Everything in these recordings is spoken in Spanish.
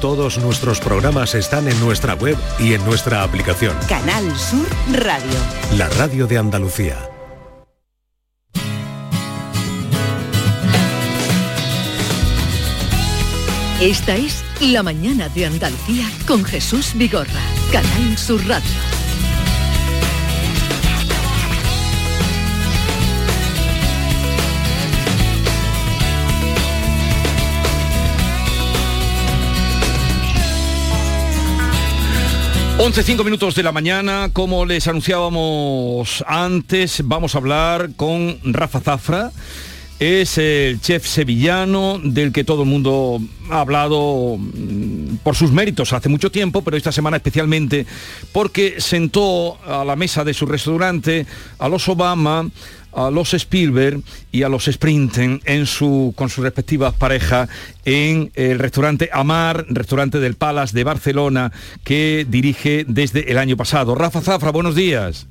Todos nuestros programas están en nuestra web y en nuestra aplicación. Canal Sur Radio. La radio de Andalucía. Esta es La mañana de Andalucía con Jesús Vigorra. Canal Sur Radio. 11, 5 minutos de la mañana, como les anunciábamos antes, vamos a hablar con Rafa Zafra. Es el chef sevillano del que todo el mundo ha hablado mm, por sus méritos hace mucho tiempo, pero esta semana especialmente porque sentó a la mesa de su restaurante a los Obama, a los Spielberg y a los Sprinten en su, con sus respectivas parejas en el restaurante Amar, restaurante del Palace de Barcelona, que dirige desde el año pasado. Rafa Zafra, buenos días.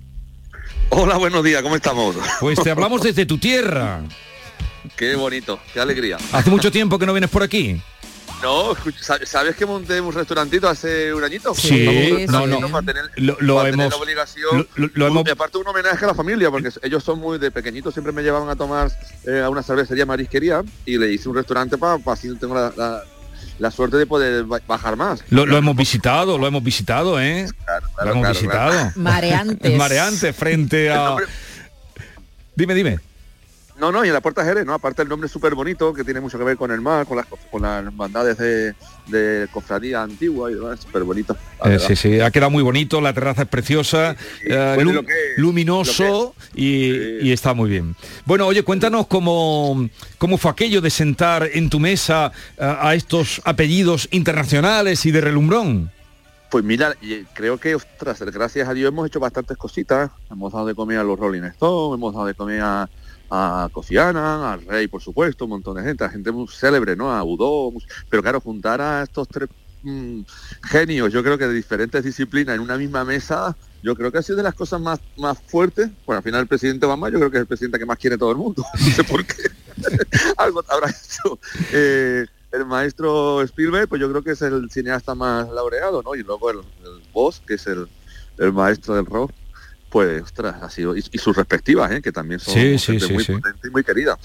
Hola, buenos días, ¿cómo estamos? Pues te hablamos desde tu tierra. Qué bonito, qué alegría. Hace mucho tiempo que no vienes por aquí. No, ¿sabes que monté un restaurantito hace un añito? Sí, no, no. lo, hemos, obligación. Lo, aparte un homenaje a la familia, porque ellos son muy de pequeñitos, siempre me llevaban a tomar eh, a una cervecería marisquería y le hice un restaurante para así tengo la, suerte de poder bajar más. Lo, hemos visitado, lo hemos visitado, ¿eh? lo hemos visitado. Mareantes. Mareantes frente a... Dime, dime. No, no, y en la Puerta Jerez, ¿no? Aparte el nombre es súper bonito, que tiene mucho que ver con el mar, con las, con las hermandades de, de cofradía antigua y demás, súper bonito. Eh, sí, sí, ha quedado muy bonito, la terraza es preciosa, eh, luminoso y, está muy bien. Bueno, oye, cuéntanos cómo, cómo fue aquello de sentar en tu mesa eh, a estos apellidos internacionales y de relumbrón. Pues mira, creo que, ostras, gracias a Dios hemos hecho bastantes cositas. Hemos dado de comer a los Rolling Stones, hemos dado de comer a a Kofi al Rey, por supuesto, un montón de gente, a gente muy célebre, ¿no? A Udo, pero claro, juntar a estos tres mm, genios, yo creo que de diferentes disciplinas en una misma mesa, yo creo que ha sido de las cosas más, más fuertes. Bueno, al final el presidente Obama yo creo que es el presidente que más quiere todo el mundo, no sé por qué. Algo habrá hecho. Eh, el maestro Spielberg, pues yo creo que es el cineasta más laureado, ¿no? Y luego el, el Boss, que es el, el maestro del rock, pues, ostras, ha sido, y, sus respectivas, ¿eh? que también son muy y muy querida.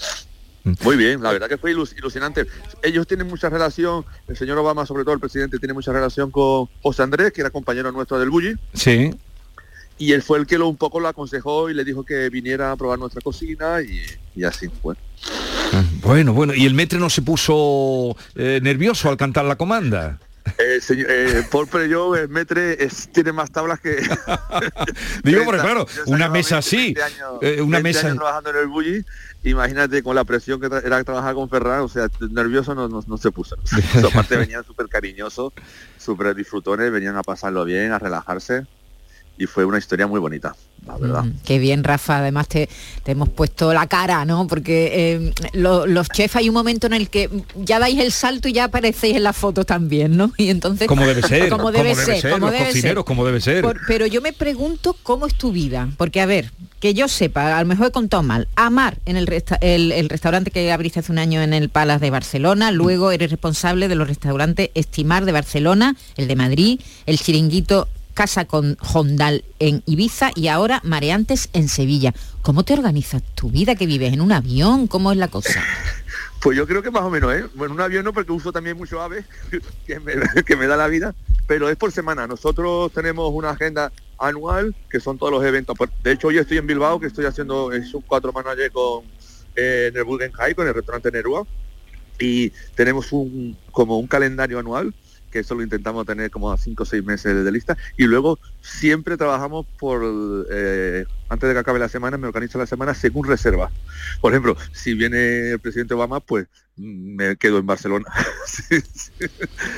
Mm. Muy bien, la verdad que fue ilusionante. Ellos tienen mucha relación, el señor Obama, sobre todo el presidente, tiene mucha relación con José Andrés, que era compañero nuestro del Bulli. Sí. Y él fue el que lo, un poco lo aconsejó y le dijo que viniera a probar nuestra cocina y, así fue. Ah, bueno, bueno, ¿y el metre no se puso eh, nervioso al cantar la comanda? Eh, señor, eh, yo, el metre tiene más tablas que... Digo, porque claro, una mesa así, eh, una mesa... trabajando en el bully, imagínate con la presión que era trabajar con Ferran, o sea, nervioso no, no, se puso. Aparte venían súper cariñosos, súper disfrutones, venían a pasarlo bien, a relajarse y fue una historia muy bonita, la verdad. Mm, qué bien, Rafa, además te, hemos puesto la cara, ¿no? Porque eh, los chefs hay un momento en el que ya dais el salto y ya aparecéis en las fotos también, ¿no? Y entonces... Como debe ser, como debe, ser, como debe cocineros, como debe ser. pero yo me pregunto cómo es tu vida, porque a ver, que yo sepa, a lo mejor he contado mal, Amar, en el, el, restaurante que abriste hace un año en el Palace de Barcelona, luego eres responsable de los restaurantes Estimar de Barcelona, el de Madrid, el Chiringuito casa con Hondal en Ibiza y ahora Mareantes en Sevilla. ¿Cómo te organizas tu vida? ¿Que vives en un avión? ¿Cómo es la cosa? Pues yo creo que más o menos, ¿eh? Bueno, un avión no, porque uso también mucho ave, que me, da la vida, pero es por semana. Nosotros tenemos una agenda anual, que son todos los eventos. De hecho, hoy estoy en Bilbao, que estoy haciendo es un cuatro manager con eh, el Guggenheim, con el restaurante Nerúa, y tenemos un como un calendario anual que eso lo intentamos tener como a cinco o seis meses de lista. Y luego siempre trabajamos por, eh, antes de que acabe la semana, me organizo la semana según reserva. Por ejemplo, si viene el presidente Obama, pues me quedo en Barcelona.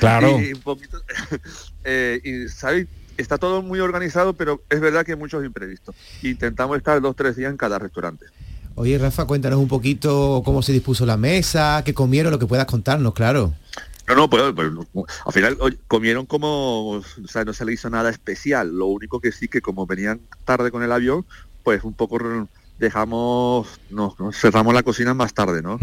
Claro. y, un poquito, eh, y ¿sabes? Está todo muy organizado, pero es verdad que hay muchos imprevistos. Intentamos estar dos, tres días en cada restaurante. Oye, Rafa, cuéntanos un poquito cómo se dispuso la mesa, qué comieron, lo que puedas contarnos, claro. No, no, pues, pues, al final comieron como, o sea, no se le hizo nada especial. Lo único que sí que como venían tarde con el avión, pues un poco dejamos, nos, cerramos la cocina más tarde, ¿no?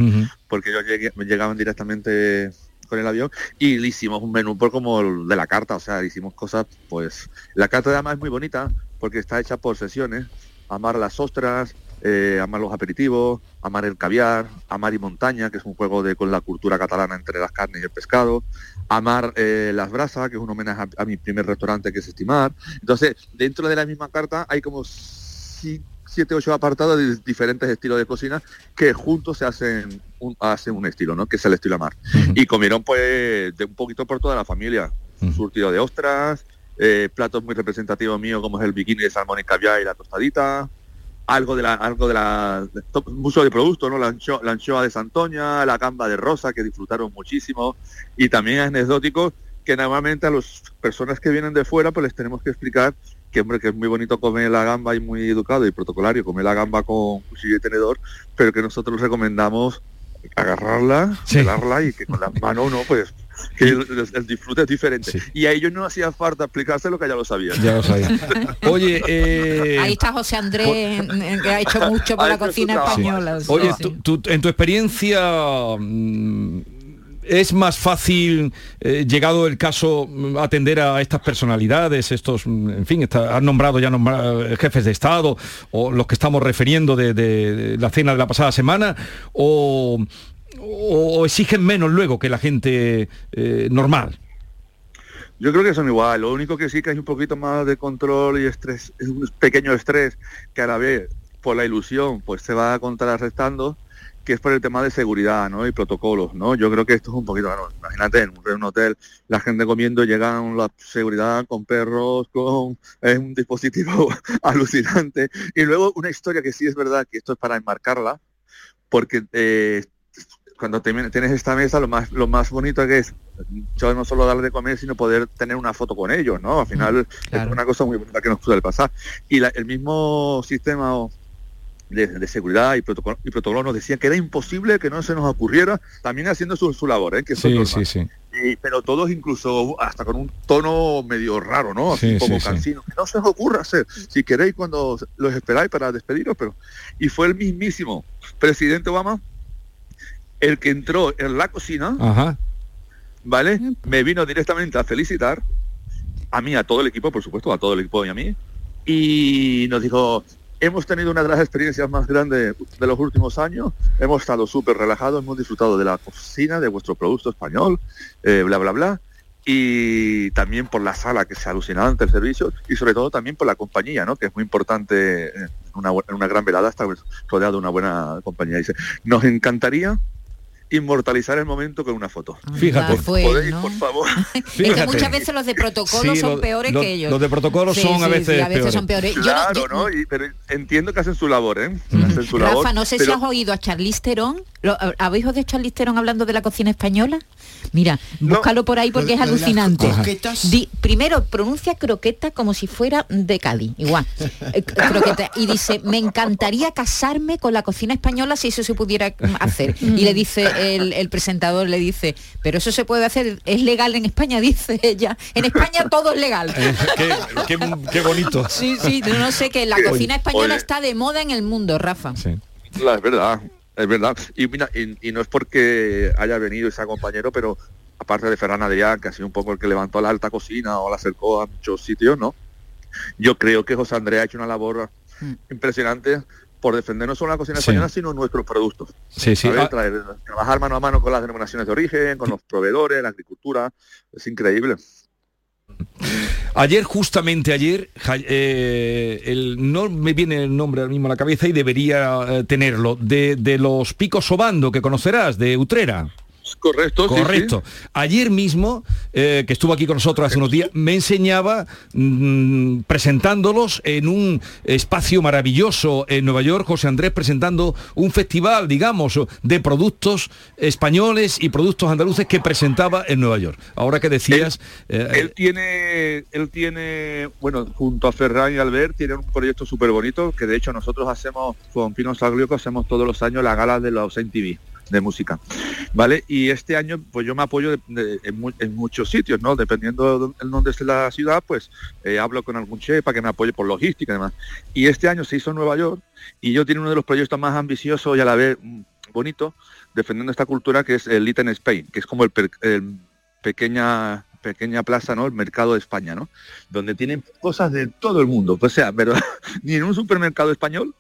Porque ellos llegaban directamente con el avión y le hicimos un menú por como de la carta, o sea, hicimos cosas, pues la carta de además es muy bonita porque está hecha por sesiones, amar las ostras, eh, amar los aperitivos, amar el caviar, amar y montaña, que es un juego de con la cultura catalana entre las carnes y el pescado, amar eh, las brasas, que es un homenaje a, a mi primer restaurante que es Estimar. Entonces, dentro de la misma carta hay como si- siete, ocho apartados de diferentes estilos de cocina que juntos se hacen un, hacen un estilo, ¿no? Que es el estilo amar. Y comieron pues de un poquito por toda la familia. Un surtido de ostras, eh, platos muy representativos míos como es el bikini de salmón y caviar y la tostadita, algo de la, algo de la, mucho de producto, ¿no? La, ancho- la anchoa de Santoña, la gamba de rosa, que disfrutaron muchísimo, y también anecdóticos que normalmente a las personas que vienen de fuera pues les tenemos que explicar que hombre que es muy bonito comer la gamba y muy educado y protocolario comer la gamba con cuchillo y tenedor, pero que nosotros recomendamos agarrarla, Sí. pelarla y que con las manos no, pues que el, el- el disfrute es diferente. Sí. Y a ellos no hacía falta explicárselo que ya lo sabían. Ya lo sabía. Oye, eh, Ahí está José Andrés, que ha hecho mucho por la cocina española. sí, Oye, sí. tú- tú- en tu experiencia, mm, ¿es más fácil, eh, llegado el caso, mm, atender a estas personalidades, estos, mm, en fin, está- has nombrado ya nombra- eh, jefes de Estado, o los que estamos refiriendo de, de- de la cena de la pasada semana, o, o- exigen menos luego que la gente eh, normal? Yo creo que son igual, lo único que sí que hay un poquito más de control y estrés, es un pequeño estrés que a la vez por la ilusión pues se va contrarrestando, que es por el tema de seguridad ¿no? y protocolos. ¿no? Yo creo que esto es un poquito, imagínate en un hotel, la gente comiendo, llegan la seguridad con perros, con es un dispositivo alucinante. Y luego una historia que sí es verdad, que esto es para enmarcarla, porque eh, cuando te- tienes esta mesa, lo más, lo más bonito que es yo no solo darle de comer, sino poder tener una foto con ellos, ¿no? Al final claro. es una cosa muy bonita que nos suele pasar. Y la- el mismo sistema o, de, de seguridad y protocolo, y protocolo nos decía que era imposible que no se nos ocurriera, también haciendo su, su labor, ¿eh? que Sí, sí, sí. Y- pero todos incluso hasta con un tono medio raro, ¿no? Así Sí, poco sí. Que no se os ocurra hacer, si queréis cuando los esperáis para despediros, pero... Y fue el mismísimo presidente Obama el que entró en la cocina, Ajá. ¿vale? Me vino directamente a felicitar, a mí, a todo el equipo, por supuesto, a todo el equipo y a mí, y nos dijo, hemos tenido una de las experiencias más grandes de los últimos años, hemos estado súper relajados, hemos disfrutado de la cocina, de vuestro producto español, eh, bla, bla, bla, y también por la sala, que es alucinante el servicio, y sobre todo también por la compañía, ¿no? Que es muy importante en una, en una gran velada estar rodeado de una buena compañía. Dice, nos encantaría inmortalizar el momento con una foto. Fíjate. Anda, fue, ¿Podéis, ¿no? por favor? Es que Fíjate. muchas veces los de protocolo Sí, son lo- peores lo- que ellos. los de protocolo Sí, son a sí, veces sí, a veces peores. son peores. Yo no- Claro, yo- ¿no? Y- pero entiendo que hacen su labor, ¿eh? Hacen su labor. Rafa, no sé si has oído a Charlize Theron. ¿Lo- ¿Habéis oído a Charlize Theron hablando de la cocina española? Mira, No. búscalo por ahí porque Lo es alucinante. Di- primero, pronuncia croqueta como si fuera de Cádiz, igual. Eh, croqueta. Y dice, me encantaría casarme con la cocina española si eso se pudiera mm, hacer. Y le dice, el, el presentador le dice, pero eso se puede hacer, es legal en España, dice ella. En España todo es legal. qué, qué- qué bonito. Sí, sí, no sé que la cocina española oye. está de moda en el mundo, Rafa. Sí. La- es verdad, es verdad. Y mira, y, y no es porque haya venido ese compañero, pero aparte de Ferran Adrià, que ha sido un poco el que levantó la alta cocina o la acercó a muchos sitios, ¿no? Yo creo que José Andrés ha hecho una labor Mm. impresionante por defender no solo la cocina Sí. española, sino nuestros productos. Sí, sí. Ah, Traer- trabajar mano a mano con las denominaciones de origen, con los proveedores, la agricultura, es increíble. Ayer, justamente ayer, eh, el- no me viene el nombre ahora mismo a la cabeza y debería eh, tenerlo, de, de los picos sobando que conocerás, de Utrera. Correcto, sí, sí. Correcto. Ayer mismo, eh, que estuvo aquí con nosotros hace unos días, me enseñaba mm, presentándolos en un espacio maravilloso en Nueva York, José Andrés presentando un festival, digamos, de productos españoles y productos andaluces que presentaba en Nueva York. Ahora que decías... eh, Él tiene, él tiene, bueno, junto a Ferran y Albert, tienen un proyecto súper bonito que de hecho nosotros hacemos con Pino Saglioco, hacemos todos los años la gala de los MTV de música, ¿vale? Y este año, pues yo me apoyo en, mu- en muchos sitios, ¿no? Dependiendo de dónde esté la ciudad, pues eh, hablo con algún chef para que me apoye por logística y demás. Y este año se hizo en Nueva York y yo tiene uno de los proyectos más ambiciosos y a la vez mm, bonito defendiendo esta cultura que es el Little Spain, que es como el, pequeña pequeña plaza, ¿no? El mercado de España, ¿no? Donde tienen cosas de todo el mundo. O sea, pero ni en un supermercado español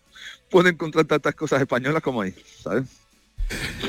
pueden encontrar tantas cosas españolas como ahí, ¿sabes?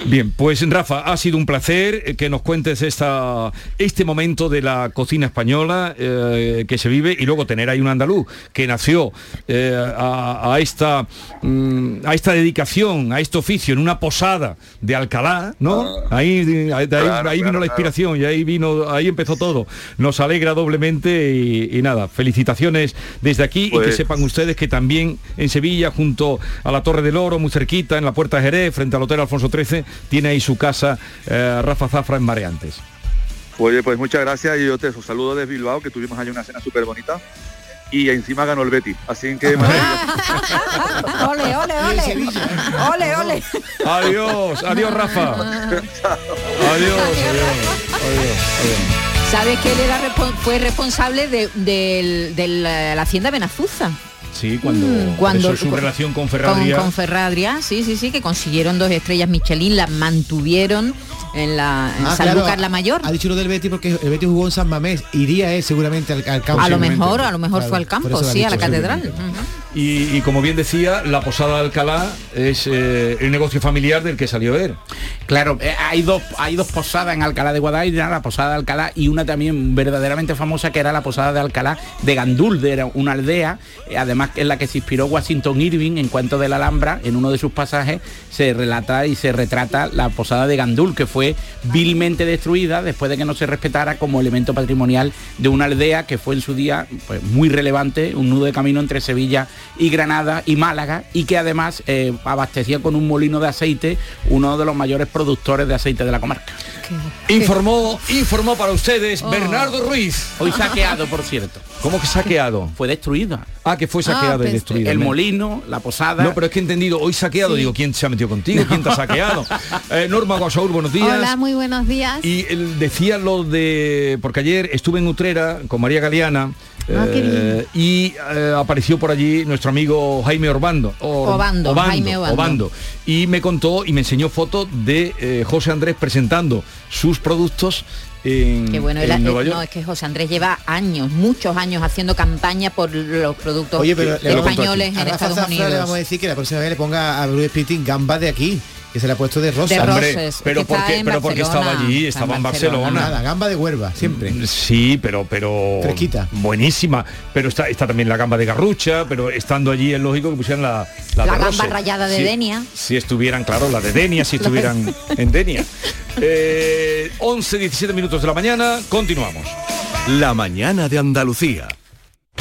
Bien, pues Rafa, ha sido un placer eh, que nos cuentes esta, este momento de la cocina española eh, que se vive y luego tener ahí un andaluz que nació eh, a, esta, mm, a esta dedicación, a este oficio en una posada de Alcalá, ¿no? Ah. ahí, ahí, vino la inspiración y ahí vino, ahí empezó todo. Nos alegra doblemente y, nada, felicitaciones desde aquí y que pues sepan ustedes que también en Sevilla, junto a la Torre del Oro, muy cerquita, en la Puerta de Jerez, frente al Hotel Alfonso 13, tiene ahí su casa eh, Rafa Zafra en Mareantes. Oye, pues muchas gracias y yo te saludo desde Bilbao, que tuvimos allí una cena súper bonita y encima ganó el Betty. Así que ole, ole, ole. ole, ole. Adiós, adiós Rafa. adiós, adiós, adiós, ¿Sabes que él era, fue responsable de, de la Hacienda Benazuza? Sí, cuando, mm, cuando su relación con Ferradria. Con, Ferradria, sí, sí, sí, que consiguieron dos estrellas Michelin, las mantuvieron en la en ah, San la Mayor. Ha dicho lo del Betty porque el Betty jugó en San Mamés, iría él seguramente al, campo. A lo mejor, a lo mejor fue al campo, sí, a la catedral. Y, como bien decía, la Posada de Alcalá es eh, el negocio familiar del que salió él. Claro, eh, hay, dos, hay dos posadas en Alcalá de Guadaira, la Posada de Alcalá y una también verdaderamente famosa que era la Posada de Alcalá de Gandul, de era una aldea, eh, además en la que se inspiró Washington Irving en Cuento de la Alhambra, en uno de sus pasajes se relata y se retrata la Posada de Gandul, que fue vilmente destruida después de que no se respetara como elemento patrimonial de una aldea que fue en su día pues, muy relevante, un nudo de camino entre Sevilla y Granada y Málaga y que además eh, abastecía con un molino de aceite uno de los mayores productores de aceite de la comarca. Informó, informó para ustedes oh. Bernardo Ruiz. Hoy saqueado, por cierto. ¿Cómo que saqueado? Fue destruido. Ah, que fue saqueado y ah, destruido. El molino, la posada. No, pero es que he entendido, hoy saqueado, digo, ¿quién se ha metido contigo? ¿Quién te ha saqueado? Eh, Norma Guasaur, buenos días. Hola, muy buenos días. Y él decía lo de. Porque ayer estuve en Utrera con María Galeana Ah, eh, y eh, apareció por allí nuestro amigo Jaime Orbando, Obando, Jaime Obando. Y me contó y me enseñó fotos de eh, José Andrés presentando sus productos en, bueno, Nueva York. No, es que José Andrés lleva años, muchos años haciendo campaña por los productos españoles en Estados Unidos. Le vamos a decir que la próxima vez le ponga a Bruce Pitting gambas de aquí que se le ha puesto de rosa. pero porque, pero porque estaba allí, estaba en Barcelona. Nada, gamba de huerva, siempre. Mm, sí, pero pero fresquita. Buenísima. Pero está, está también la gamba de garrucha, pero estando allí es lógico que pusieran la la, gamba rayada de Denia. Si estuvieran, claro, la de Denia, si estuvieran en Denia. Eh, 11, 17 minutos de la mañana, continuamos. La mañana de Andalucía.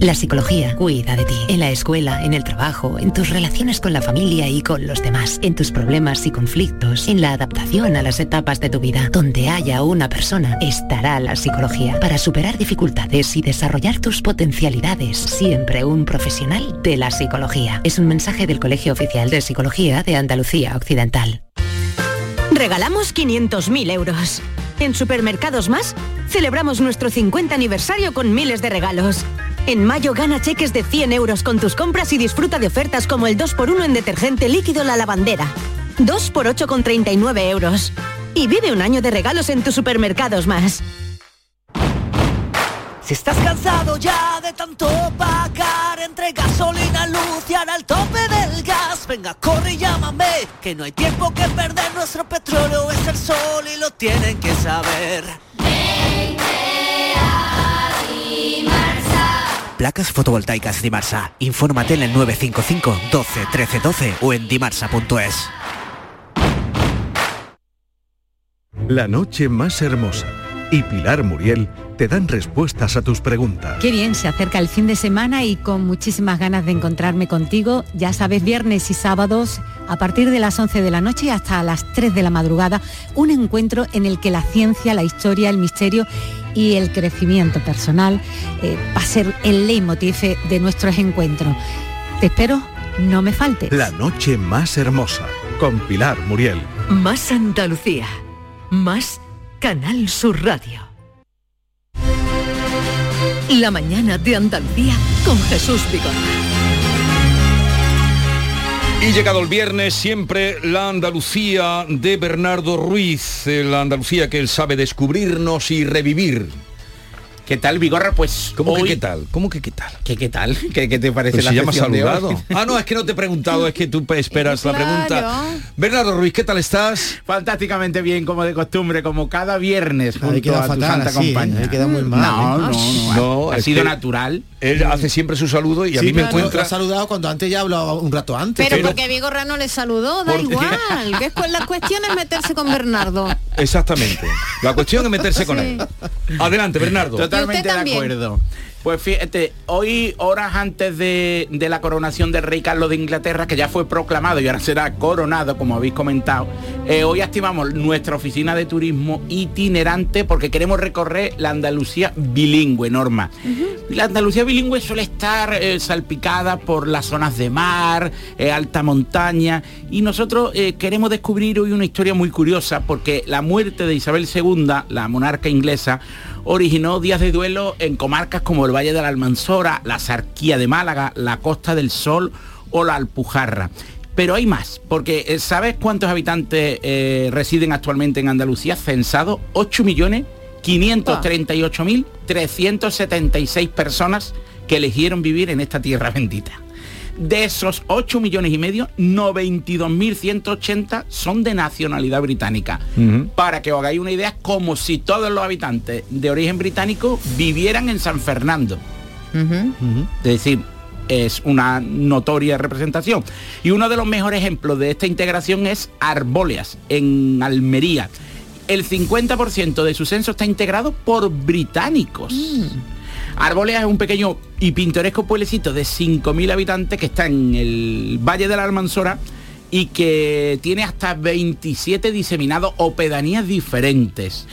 La psicología cuida de ti, en la escuela, en el trabajo, en tus relaciones con la familia y con los demás, en tus problemas y conflictos, en la adaptación a las etapas de tu vida. Donde haya una persona, estará la psicología para superar dificultades y desarrollar tus potencialidades. Siempre un profesional de la psicología. Es un mensaje del Colegio Oficial de Psicología de Andalucía Occidental. Regalamos 500.000 euros. En Supermercados Más, celebramos nuestro 50 aniversario con miles de regalos. En mayo gana cheques de 100 euros con tus compras y disfruta de ofertas como el 2x1 en detergente líquido La Lavandera. 2x8 con 39 euros. Y vive un año de regalos en tus supermercados más. Si estás cansado ya de tanto pagar entre gasolina, luz y ahora el tope del gas, Venga, corre y llámame, que no hay tiempo que perder. Nuestro petróleo es el sol y lo tienen que saber. Placas fotovoltaicas Dimarsa. Infórmate en el 955 12 13 12 o en dimarsa.es. La noche más hermosa y Pilar Muriel te dan respuestas a tus preguntas. Qué bien, se acerca el fin de semana y con muchísimas ganas de encontrarme contigo. Ya sabes, viernes y sábados, a partir de las 11 de la noche hasta las 3 de la madrugada, un encuentro en el que la ciencia, la historia, el misterio y el crecimiento personal eh, va a ser el leitmotiv de nuestros encuentros. Te espero, no me faltes. La noche más hermosa con Pilar Muriel. Más Andalucía. Más Canal Sur Radio. La mañana de Andalucía con Jesús Vigorra. Y llegado el viernes, siempre la Andalucía de Bernardo Ruiz, eh, la Andalucía que él sabe descubrirnos y revivir. ¿Qué tal, Vigorra? Pues ¿Cómo hoy- que qué tal? ¿Cómo que qué tal? ¿Qué, qué tal? ¿Qué, qué te parece Pues la si ya me has sección de hoy? Ah, no, es que no te he preguntado, es que tú esperas la pregunta. Bernardo Ruiz, ¿qué tal estás? Fantásticamente bien, como de costumbre, como cada viernes junto queda a tu santa así, ¿eh? compañía. Ahí queda muy mal, No, ¿eh? no, no, No, ha sido que natural. Él hace siempre su saludo y a mí me claro, encuentra... ha saludado cuando antes ya hablaba un rato antes. Pero, porque Vigorra no le saludó, da igual. Que es la cuestión es meterse con Bernardo. Exactamente. La cuestión es meterse con Sí. él. Adelante, Bernardo. Totalmente de acuerdo. Pues fíjate, hoy, horas antes de, de la coronación del rey Carlos de Inglaterra, que ya fue proclamado y ahora será coronado, como habéis comentado, eh, hoy activamos nuestra oficina de turismo itinerante porque queremos recorrer la Andalucía bilingüe, Norma. La Andalucía bilingüe suele estar eh, salpicada por las zonas de mar, eh, alta montaña, y nosotros queremos descubrir hoy una historia muy curiosa porque la muerte de Isabel II, la monarca inglesa, originó días de duelo en comarcas como el Valle de la Almanzora, la Sarquía de Málaga, la Costa del Sol o la Alpujarra. Pero hay más, porque eh, ¿sabes cuántos habitantes eh, residen actualmente en Andalucía? Censado 8.538.376 personas que eligieron vivir en esta tierra bendita. De esos 8 millones y medio, 92.180 son de nacionalidad británica. Para que os hagáis una idea, como si todos los habitantes de origen británico vivieran en San Fernando. Es decir, es una notoria representación. Y uno de los mejores ejemplos de esta integración es Arbóleas, en Almería. El 50% de su censo está integrado por británicos. Arboleas es un pequeño y pintoresco pueblecito de 5.000 habitantes que está en el Valle de la Almanzora y que tiene hasta 27 diseminados o pedanías diferentes.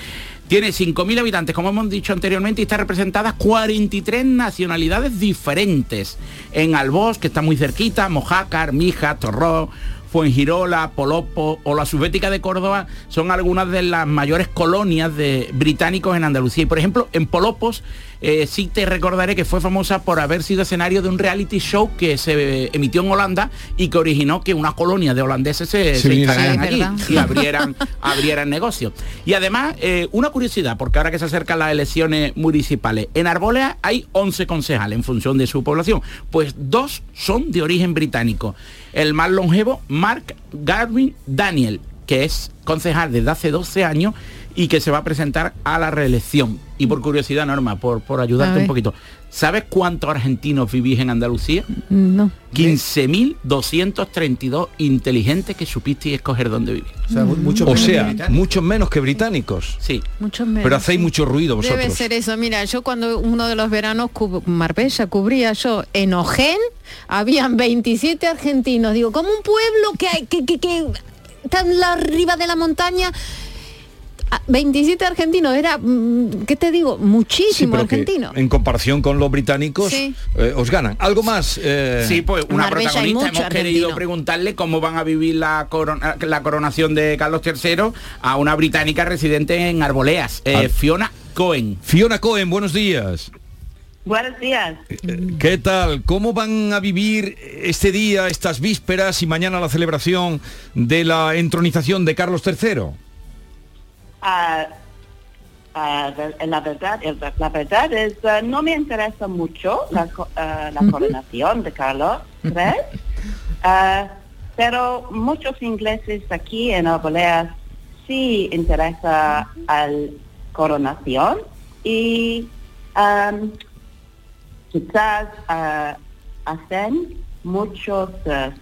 Tiene 5.000 habitantes, como hemos dicho anteriormente, y está representadas 43 nacionalidades diferentes. En Albós, que está muy cerquita, Mojácar, Mija, Torró, Fuengirola, Polopo o la Subbética de Córdoba son algunas de las mayores colonias de británicos en Andalucía. Y por ejemplo, en Polopos eh, sí te recordaré que fue famosa por haber sido escenario de un reality show que se emitió en Holanda y que originó que una colonia de holandeses se, vinieran instalaran allí verdad. y abrieran, abrieran negocios. Y además, eh, una curiosidad, porque ahora que se acercan las elecciones municipales, en Arbolea hay 11 concejales en función de su población, pues dos son de origen británico. El más longevo, Mark Garvin Daniel, que es concejal desde hace 12 años y que se va a presentar a la reelección. Y por curiosidad, Norma, por, por ayudarte un poquito, ¿sabes cuántos argentinos vivís en Andalucía? No. 15.232 inteligentes que supisteis escoger dónde vivir. O sea, mu- mucho O menos sea, muchos menos que británicos. Sí. Mucho menos. Pero hacéis sí. mucho ruido vosotros. Debe ser eso. Mira, yo cuando uno de los veranos cub- Marbella cubría yo en Ojén, habían 27 argentinos. Digo, como un pueblo que hay que, que, que está en la arriba de la montaña. Ah, 27 argentinos, era, mm, ¿qué te digo? Muchísimo argentino. en comparación con los británicos Sí. eh, os ganan. ¿Algo más? eh? Sí, pues una Marbella protagonista. Hemos querido preguntarle cómo van a vivir la, corona- la coronación de Carlos III a una británica residente en Arboleas, eh, Ah. Fiona Cohen. Fiona Cohen, buenos días. Buenos días. ¿Qué tal? ¿Cómo van a vivir este día, estas vísperas y mañana la celebración de la entronización de Carlos III? Ah, de- la verdad, la verdad es ah, no me interesa mucho la, ah, la coronación de Carlos III. Ah, pero muchos ingleses aquí en Arboleas sí interesa al coronación y am, quizás hacen muchas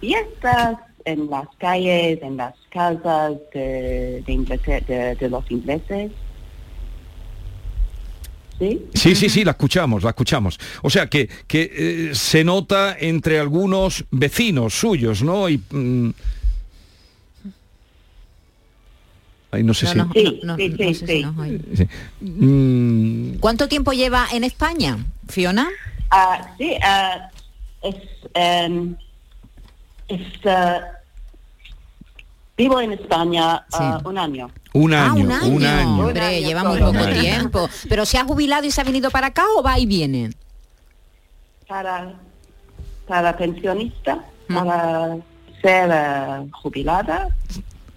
fiestas en las calles, en las casas de, de de- de los ingleses. ¿Sí? Sí, sí, sí, la escuchamos, la escuchamos. O sea que, que eh, se nota entre algunos vecinos suyos, ¿no? Y, mm, ay, no sé No, si... no, no, sí, sí, sé. Mm, ¿Cuánto tiempo lleva en España, Fiona? Ah, sí, ah, es, es, ah, vivo en España ah, un año. un ah, año, un año. un año. Hombre, Un año lleva muy poco año. tiempo. ¿Pero se ha jubilado y se ha venido para acá o va y viene? para, para pensionista, Mm. para ser ah, jubilada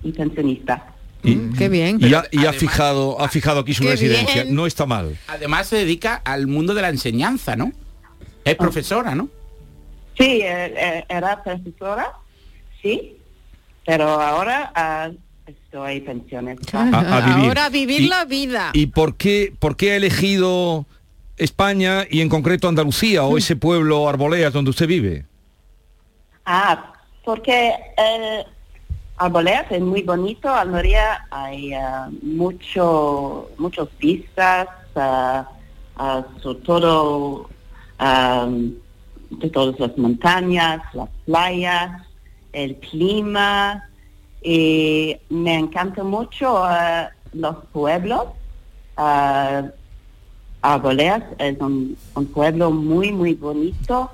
y pensionista. Y, Qué bien. y ha, y ha Además- fijado, ha fijado aquí su residencia. bien. No está mal. Además se dedica al mundo de la enseñanza, ¿no? Es profesora, ¿no? Sí, eh, eh, era profesora, sí, pero ahora ah, estoy pensionista. A- a vivir. Ahora a vivir Y- la vida. ¿Y por qué, por qué ha elegido España y en concreto Andalucía o ese pueblo Arboleas donde usted vive? Ah, porque eh, Arboleas es muy bonito, Almería hay ah, mucho, muchos vistas, ah, sobre todo de todas las montañas, las playas, el clima, y me encanta mucho ah, los pueblos. ah, Arboleas es un, un pueblo muy, muy bonito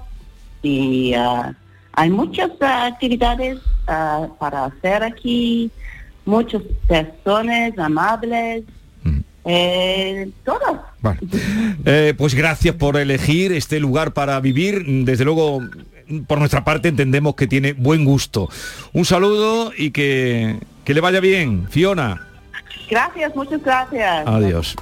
y ah, hay muchas actividades ah, para hacer aquí, muchas personas amables, eh, todas. Vale. Eh, pues gracias por elegir este lugar para vivir. Desde luego, por nuestra parte entendemos que tiene buen gusto. Un saludo y que, que le vaya bien, Fiona. Gracias, muchas gracias. Adiós.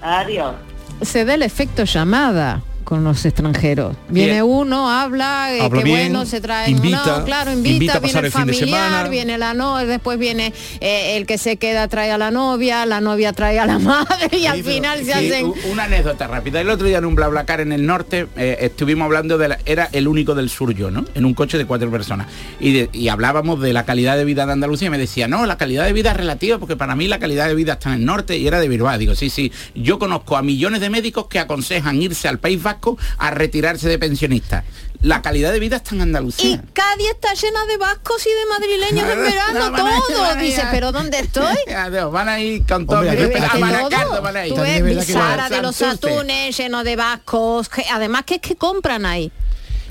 Adiós. Se da el efecto llamada con los extranjeros. Viene Bien. uno, habla, eh, Habla que bien, bueno, se trae invita, no, claro, invita, invita a viene el el familiar, viene la novia, después viene eh, el que se queda trae a la novia, la novia trae a la madre y al final se Sí, hacen una anécdota rápida. El otro día en un BlaBlaCar en el norte eh, estuvimos hablando de la, era el único del sur yo, ¿no? En un coche de cuatro personas. Y, de- y hablábamos de la calidad de vida de Andalucía y me decía, no, la calidad de vida es relativa porque para mí la calidad de vida está en el norte y era de Bilbao. Digo, sí, sí, yo conozco a millones de médicos que aconsejan irse al País Vasco a retirarse de pensionistas. La calidad de vida está en y Andalucía. Cádiz está llena de vascos y de madrileños en verano, No, todo. Dice, pero ¿dónde estoy? Adiós, van a ir con todo. Hombre, a van a ir. Tú ves de los atunes lleno de vascos, que- además que es que compran ahí.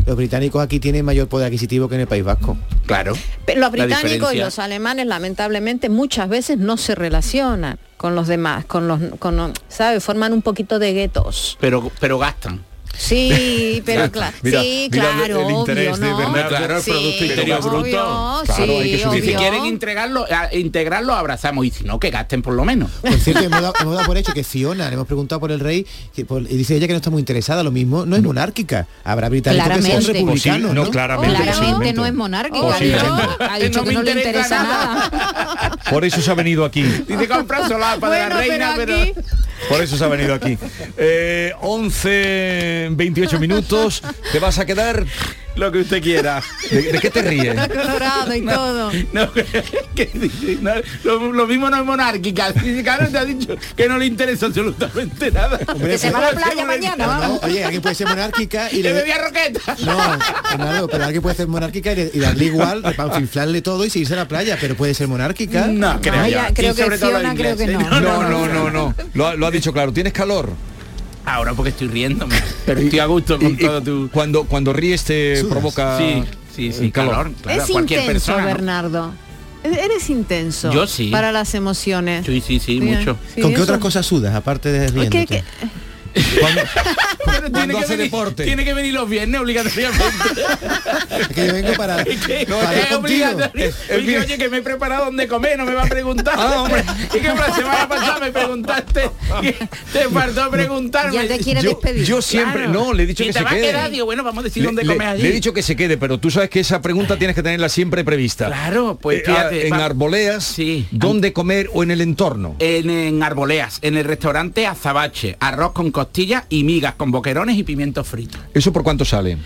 Los británicos aquí tienen mayor poder adquisitivo que en el País Vasco. Claro. Pero los británicos y los alemanes lamentablemente muchas veces no se relacionan con los demás, con los, con los- ¿sabes? Forman un poquito de guetos. Pero, pero gastan. Sí, pero claro, Mira, sí, mira el- claro, el interés obvio, de ¿no? Bernardo. Claro, el Sí, Producto Interior obvio, Bruto. Claro, sí, hay que subir. Si quieren integrarlo, a- integrarlo abrazamos y si no, que gasten por lo menos. Por cierto, hemos dado, hemos dado por hecho que Fiona, le hemos preguntado por el rey, que por- y dice ella que no está muy interesada, lo mismo, no es monárquica. Habrá británicos que sean Claramente. republicanos, no, ¿no? claramente, Claramente posiblemente. no es monárquica. Posiblemente. Ha dicho, ha dicho No que me no le interesa interesa nada. nada. Por eso se ha venido aquí. Dice comprar solapa de la Bueno, reina, pero Por eso se ha venido aquí. Eh, 11, 28 minutos. Te vas a quedar Lo que usted quiera. ¿De, de qué te ríes? Colorado y todo. No, que dice, no, lo, lo mismo no es monárquica. Claro, te ha dicho que no le interesa absolutamente nada. Hombre, Que se va a la playa mañana, No, oye, alguien puede ser monárquica y Que le... bebía roqueta. No, Bernardo, pero alguien puede ser monárquica y, le- y darle igual, para inflarle todo y seguirse a la playa, pero puede ser monárquica. No, creo, Ah, ya, creo que todo Fiona creo que no. No, no, no, no. Lo, lo ha dicho claro. ¿Tienes calor? Ahora porque estoy riéndome. Pero estoy a gusto con Y- y todo tu... Cuando, cuando ríes te Sudas. provoca Sí, sí, sí, el calor. calor. claro, es cualquier intenso, persona. Bernardo. E- Eres intenso. Yo sí. Para las emociones. Sí, sí, sí, mucho. Sí, ¿Con qué eso- otras cosas sudas, aparte de riéndote? Pero tiene, que hace venir, deporte. tiene que venir los viernes obligatoriamente. Es que yo vengo para, Es que para es obligatorio. Que, oye, que me he preparado donde comer, no me va a preguntar. Ah, hombre. Y que la semana pasada me preguntaste, te faltó preguntarme. Ya te quiere Yo, despedir. yo siempre, Claro. no, le he dicho Y que te se va a quede. quedar, digo, bueno, vamos a decir Le- dónde le- comes allí. le he dicho que se quede, pero tú sabes que esa pregunta tienes que tenerla siempre prevista. Claro, pues Eh, fíjate, ah, en va- arboleas, Sí. ¿dónde comer o en el entorno? En, en Arboleas, en el restaurante Azabache, arroz con costillas y migas con boquerones y pimientos fritos. ¿Eso por cuánto sale?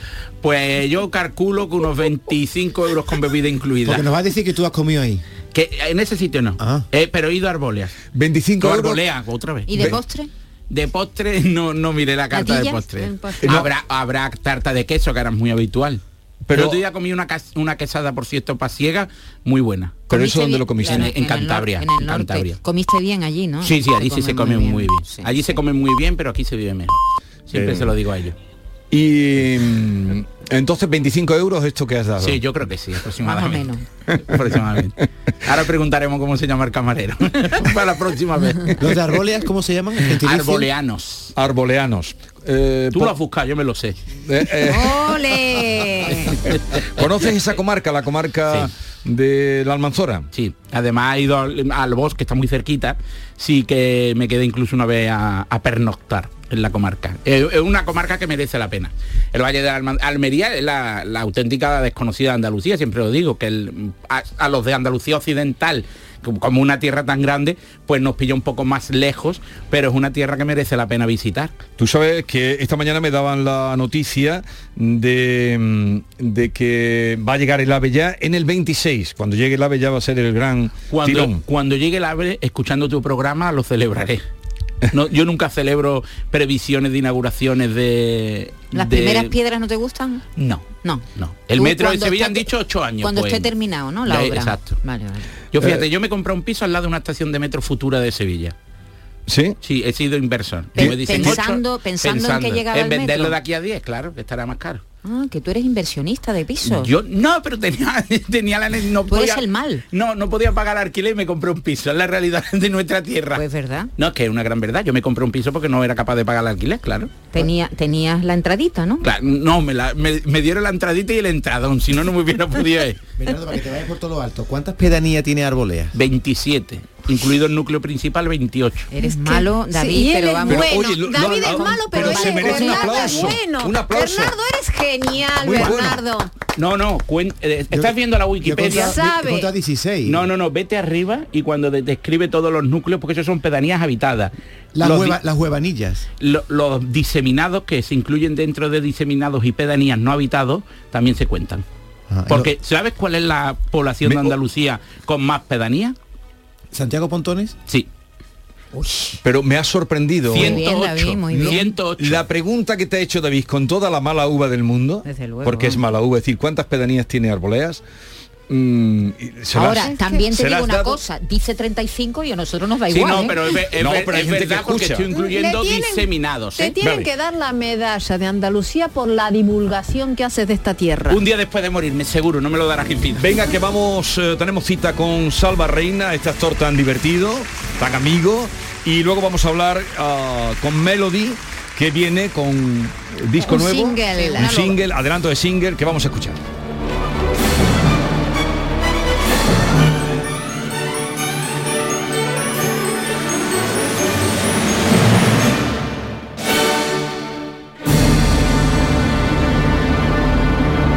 Pues yo calculo que unos 25 euros con bebida incluida. Porque nos vas a decir que tú has comido ahí. Que en ese sitio no. Ah. Eh, pero he ido a Arboleas. 25 O euros. Arbolea, otra vez. ¿Y de Ve- postre? De postre no, no miré la carta de postre. El postre. No. Habrá, habrá tarta de queso, que era muy habitual. Pero- el otro día comí una, una quesada por cierto pasiega muy buena. ¿Pero eso ¿Comiste dónde lo comiste? En- Cantabria, nor- en el en norte. Cantabria. Comiste bien allí, ¿no? Sí, sí, allí sí se come muy bien. Sí, allí sí. se come muy bien, pero aquí se vive mejor. Siempre Eh, se lo digo a ellos. Y mm, entonces 25 euros esto que has dado. Sí, yo creo que sí, Más o aproximadamente. menos. aproximadamente. Ahora preguntaremos cómo se llama el camarero para la próxima vez. Los de Arboleas, ¿cómo se llaman? Arboleanos. Arboleanos. Eh, Tú lo has buscado, yo me lo sé. eh, eh, ¡Ole! ¿Conoces esa comarca, la comarca de la Almanzora? Sí, además he ido al, al bosque, está muy cerquita, sí que me quedé incluso una vez a, a pernoctar en la comarca. Eh, Es una comarca que merece la pena. El Valle de Almería es la, la auténtica desconocida de Andalucía, siempre lo digo, que el- a, a los de Andalucía Occidental, como- una tierra tan grande, pues nos pilla un poco más lejos, pero es una tierra que merece la pena visitar. Tú sabes que esta mañana me daban la noticia de, mm, de que va a llegar el AVE ya en el 26. Cuando llegue el AVE ya va a ser el gran Cuando, tirón. cuando llegue el AVE, escuchando tu programa, lo celebraré. No, yo nunca celebro previsiones de inauguraciones de... ¿Las de- primeras piedras no te gustan? No, No. no. El metro de Sevilla han dicho ocho años. Cuando pues. esté terminado, ¿no? La obra. exacto. Vale, vale. Yo fíjate, Eh, yo me compré un piso al lado de una estación de metro futura de Sevilla. ¿Sí? Sí, he sido inversor. Pe- Me dicen pensando- ocho, pensando en que llegaba En venderlo metro. de aquí a 10, claro, que estará más caro. Ah, que tú eres inversionista de pisos. Yo no, pero tenía, tenía la no Tú eres podía- el mal. No, no podía pagar alquiler y me compré un piso. Es la realidad de nuestra tierra. Pues verdad. No, es que es una gran verdad. Yo me compré un piso porque no era capaz de pagar el alquiler, claro. Tenía, tenías la entradita, ¿no? Claro, no, me, la- me- me dieron la entradita y el entradón, si no, no me hubiera podido ir. Bernardo, para que te vayas por todo lo alto. ¿Cuántas pedanías tiene Arboleas? 27, incluido el núcleo principal 28. Eres malo, David, Sí, pero vamos. Pero, bueno. oye, lo- David es lo- malo, pero, pero se merece un aplauso, bueno. un aplauso. Bernardo, eres genial, Muy bueno. Bernardo. No, no, cuen- eh, estás viendo la Yo Wikipedia. contra, Sabe. contra 16. No, no, no, vete arriba y cuando te describe todos los núcleos, porque esos son pedanías habitadas. Las, los, hueva- di- las huevanillas. lo- los diseminados que se incluyen dentro de diseminados y pedanías no habitados también se cuentan. Ah, Porque, ¿sabes cuál es la población Me- de Andalucía con más pedanías? ¿Santiago Pontones? Sí. Pero me ha sorprendido. Muy bien, 108. David, muy bien. 108. La pregunta que te ha hecho David con toda la mala uva del mundo, Desde luego, porque es mala uva, es decir, ¿cuántas pedanías tiene Arboleas? Mm, las- Ahora, también te ¿se las digo una dado? cosa, dice 35 y a nosotros nos da Sí, igual. no, ¿eh? pero es, No, pero es que porque estoy incluyendo tienen- diseminados. Te ¿eh? tienen Vale. que dar la medalla de Andalucía por la divulgación que haces de esta tierra. Un día después de morirme, seguro, no me lo darás vida. Venga, que vamos, eh, tenemos cita con Salva Reina, este actor tan divertido, tan amigo, y luego vamos a hablar ah, con Melody, que viene con disco Un nuevo, single, un single, adelanto de single que vamos a escuchar.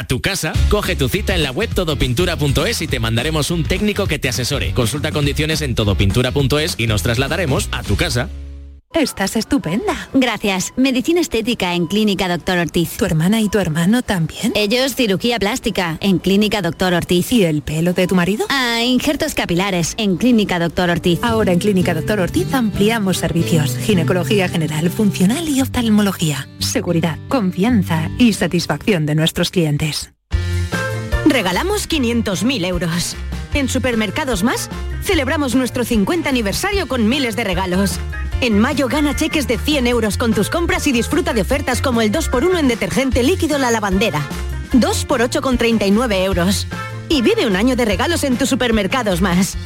a tu casa. Coge tu cita en la web todopintura.es y te mandaremos un técnico que te asesore. Consulta condiciones en todopintura.es y nos trasladaremos a tu casa. Estás estupenda. Gracias. Medicina estética en Clínica Doctor Ortiz. ¿Tu hermana y tu hermano también? Ellos cirugía plástica en Clínica Doctor Ortiz. ¿Y el pelo de tu marido? Ah, injertos capilares en Clínica Doctor Ortiz. Ahora en Clínica Doctor Ortiz ampliamos servicios. Ginecología general, funcional y oftalmología. Seguridad, confianza y satisfacción de nuestros clientes. Regalamos 500.000 euros. En Supermercados Más, celebramos nuestro 50 aniversario con miles de regalos. En mayo gana cheques de 100 euros con tus compras y disfruta de ofertas como el 2x1 en detergente líquido La Lavandera. 2x8 con 39 euros. Y vive un año de regalos en tus supermercados más.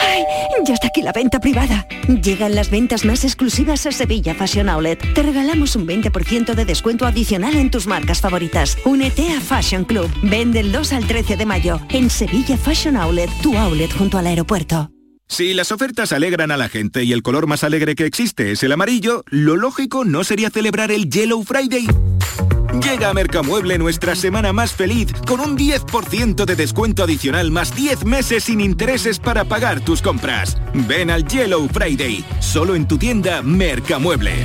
¡Ay! Ya está aquí la venta privada. Llegan las ventas más exclusivas a Sevilla Fashion Outlet. Te regalamos un 20% de descuento adicional en tus marcas favoritas. Únete a Fashion Club. Vende el 2 al 13 de mayo en Sevilla Fashion Outlet, tu outlet junto al aeropuerto. Si las ofertas alegran a la gente y el color más alegre que existe es el amarillo, lo lógico no sería celebrar el Yellow Friday. Llega a Mercamueble nuestra semana más feliz con un 10% de descuento adicional más 10 meses sin intereses para pagar tus compras. Ven al Yellow Friday, solo en tu tienda Mercamueble.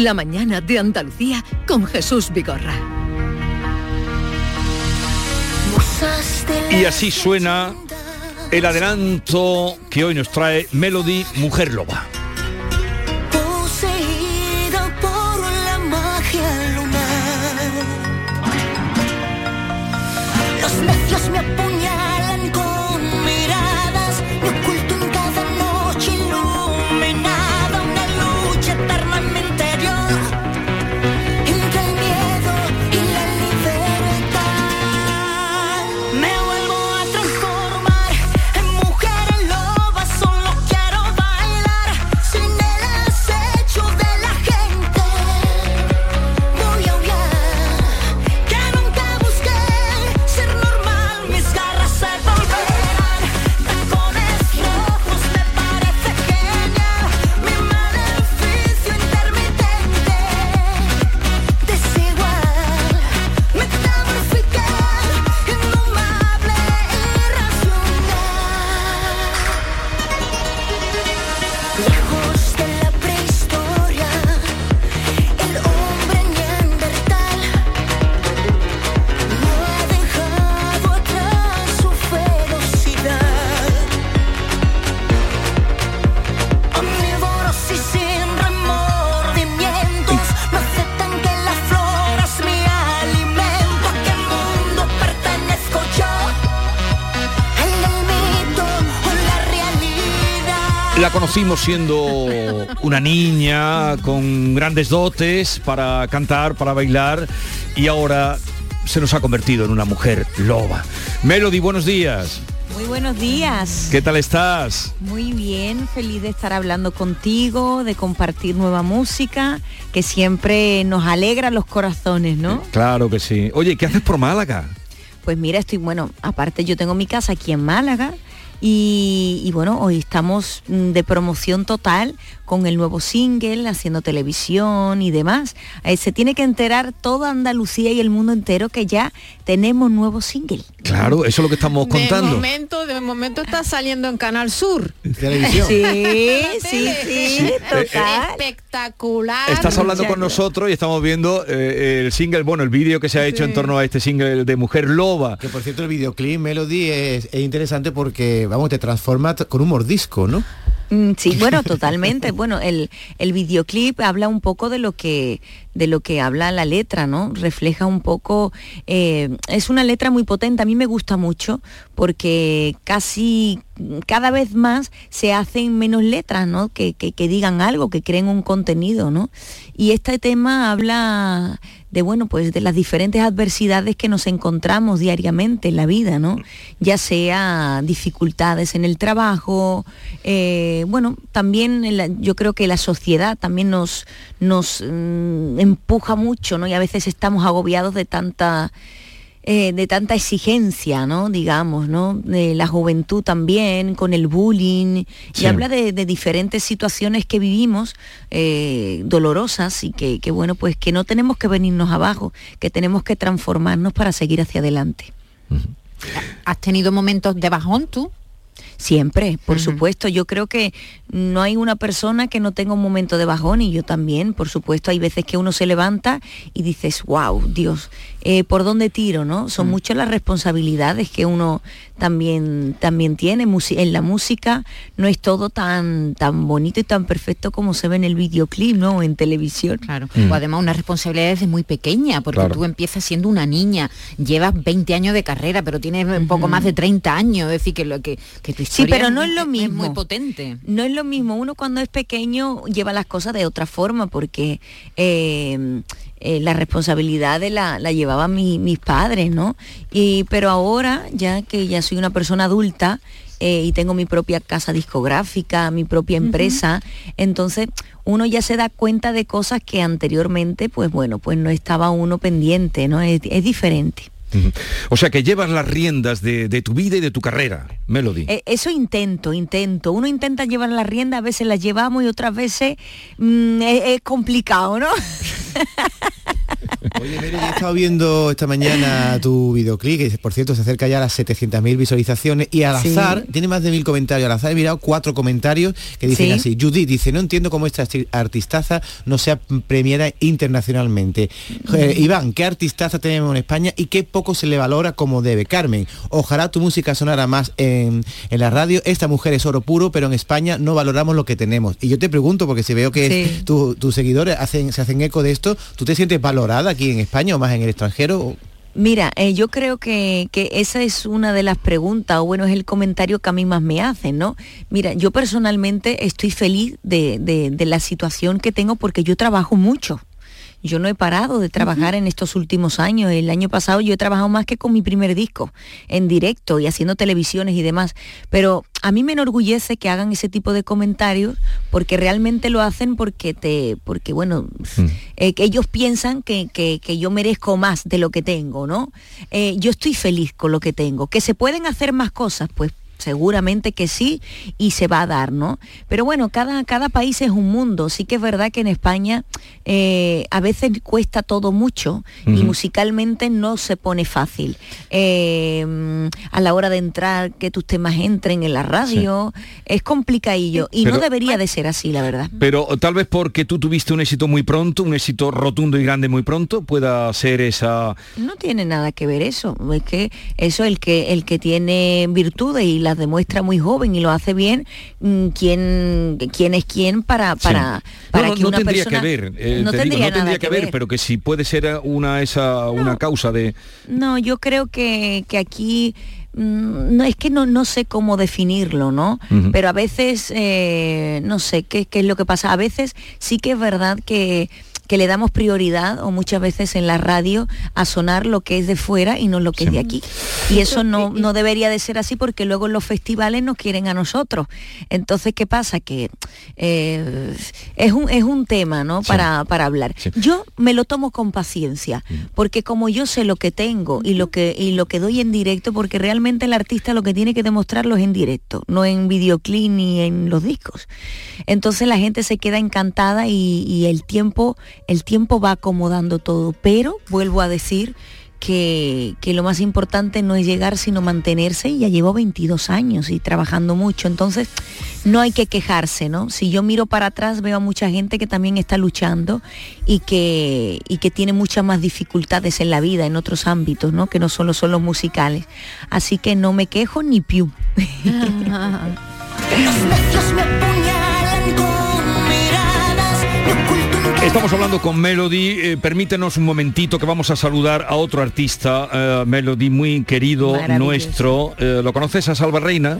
La mañana de Andalucía con Jesús Vigorra. Y así suena el adelanto que hoy nos trae Melody Mujer Loba. Conocimos siendo una niña con grandes dotes para cantar, para bailar y ahora se nos ha convertido en una mujer loba. Melody, buenos días. Muy buenos días. ¿Qué tal estás? Muy bien, feliz de estar hablando contigo, de compartir nueva música, que siempre nos alegra los corazones, ¿no? Claro que sí. Oye, ¿qué haces por Málaga? Pues mira, estoy, bueno, aparte yo tengo mi casa aquí en Málaga y, y bueno, hoy estamos mm, de promoción total con el nuevo single, haciendo televisión y demás. Eh, se tiene que enterar toda Andalucía y el mundo entero que ya tenemos nuevo single. Claro, eso es lo que estamos De contando. momento, de momento está saliendo en Canal Sur. Televisión. Sí, sí, sí, total. Espectacular. Estás hablando con nosotros y estamos viendo eh, el single, bueno, el vídeo que se ha hecho en torno a este single de Mujer Loba. Que por cierto el videoclip Melody es, es interesante porque, vamos, te transforma con un mordisco, ¿no? Mm, Sí, bueno, totalmente. Bueno, el, el videoclip habla un poco de lo que de lo que habla la letra, ¿no? Refleja un poco, eh, es una letra muy potente, a mí me gusta mucho porque casi cada vez más se hacen menos letras, ¿no? Que, que- digan algo, que creen un contenido, ¿no? Y este tema habla de bueno pues de las diferentes adversidades que nos encontramos diariamente en la vida, ¿no? Ya sea dificultades en el trabajo, eh, bueno, también yo creo que la sociedad también nos, nos mm, empuja mucho, ¿no? Y a veces estamos agobiados de tanta eh, de tanta exigencia, ¿no? Digamos, ¿no? De la juventud también, con el bullying, Sí. y habla de, de diferentes situaciones que vivimos, eh, dolorosas, y que, que, bueno, pues que no tenemos que venirnos abajo, que tenemos que transformarnos para seguir hacia adelante. ¿Has tenido momentos de bajón tú? Siempre, por supuesto. Yo creo que no hay una persona que no tenga un momento de bajón y yo también, por supuesto. Hay veces que uno se levanta y dices, wow, Dios, eh, ¿por dónde tiro? ¿no? Son muchas las responsabilidades que uno también, también tiene. En la música no es todo tan, tan bonito y tan perfecto como se ve en el videoclip, ¿no? O en televisión. Claro. Mm. O además una responsabilidad desde muy pequeña, porque Claro. tú empiezas siendo una niña, llevas 20 años de carrera, pero tienes un poco más de 30 años, es decir, que, lo, que, que tu Sí, pero no es lo muy mismo. potente. No es lo mismo. Uno cuando es pequeño lleva las cosas de otra forma porque eh, eh, la responsabilidad de la, la llevaban mi- mis padres, ¿no? Y, pero ahora, ya que ya soy una persona adulta, eh, y tengo mi propia casa discográfica, mi propia empresa, entonces uno ya se da cuenta de cosas que anteriormente, pues bueno, pues no estaba uno pendiente, ¿no? Es, es diferente. O sea que llevas las riendas de, tu vida y de tu carrera, Melody. Eh, Eso intento, intento. Uno intenta llevar la rienda, a veces las llevamos y otras veces mm, es complicado, ¿no? Oye, Mary, he estado viendo esta mañana tu videoclip, que por cierto se acerca ya a las 700.000 visualizaciones, y al Sí. azar, tiene más de mil comentarios, al azar he mirado cuatro comentarios que dicen Sí. así. Judith dice, no entiendo cómo esta arti- artistaza no sea premiada internacionalmente. Eh, Iván, ¿qué artistaza tenemos en España y qué poco se le valora como debe? Carmen, ojalá tu música sonara más en, en la radio. Esta mujer es oro puro, pero en España no valoramos lo que tenemos. Y yo te pregunto, porque si veo que Sí. tu- tus seguidores hacen, se hacen eco de esto, ¿tú te sientes aquí en España o más en el extranjero? Mira, eh, yo creo que, que esa es una de las preguntas, o bueno, es el comentario que a mí más me hacen, ¿no? Mira, yo personalmente estoy feliz de- de la situación que tengo porque yo trabajo mucho. Yo no he parado de trabajar en estos últimos años. El año pasado yo he trabajado más que con mi primer disco, en directo y haciendo televisiones y demás. Pero a mí me enorgullece que hagan ese tipo de comentarios porque realmente lo hacen porque te, porque bueno, eh, que ellos piensan que, que- que yo merezco más de lo que tengo, ¿no? Eh, yo estoy feliz con lo que tengo. Que se pueden hacer más cosas, pues seguramente que sí y se va a dar, ¿no? Pero bueno, cada, cada país es un mundo. Sí que es verdad que en España eh, a veces cuesta todo mucho y musicalmente no se pone fácil. Eh, a la hora de entrar, que tus temas entren en la radio, es complicadillo y no debería de ser así, la verdad. Pero tal vez porque tú tuviste un éxito muy pronto, un éxito rotundo y grande muy pronto, pueda ser esa... No tiene nada que ver eso. Es que eso el que el que tiene virtudes y las demuestra muy joven y lo hace bien, mm, ¿quién, quién es quién para para, para no, no, que no una tendría persona que ver, eh, no te digo, tendría no tendría que, ver, pero que si puede ser una esa una causa de No, yo creo que, que aquí mm, no es que no, no sé cómo definirlo, ¿no? Pero a veces, eh, no sé qué, qué es lo que pasa. A veces sí que es verdad que que le damos prioridad o muchas veces en la radio a sonar lo que es de fuera y no lo que es de aquí. Y eso no, no debería de ser así porque luego en los festivales nos quieren a nosotros. Entonces, ¿qué pasa? Que eh, es, un, es un tema, ¿no? Para, para hablar. Yo me lo tomo con paciencia, porque como yo sé lo que tengo y lo que, y lo que doy en directo, porque realmente el artista lo que tiene que demostrarlo es en directo, no en videoclip ni en los discos. Entonces la gente se queda encantada y, y el tiempo, el tiempo va acomodando todo. Pero vuelvo a decir que, que lo más importante no es llegar sino mantenerse y ya llevo 22 años y trabajando mucho. Entonces no hay que quejarse, ¿no? Si yo miro para atrás veo a mucha gente que también está luchando y que, y que tiene muchas más dificultades en la vida, en otros ámbitos, ¿no? Que no solo son los musicales. Así que no me quejo ni piu. Estamos hablando con Melody, eh, permítenos un momentito que vamos a saludar a otro artista, eh, Melody, muy querido nuestro. Eh, ¿Lo conoces a Salva Reina?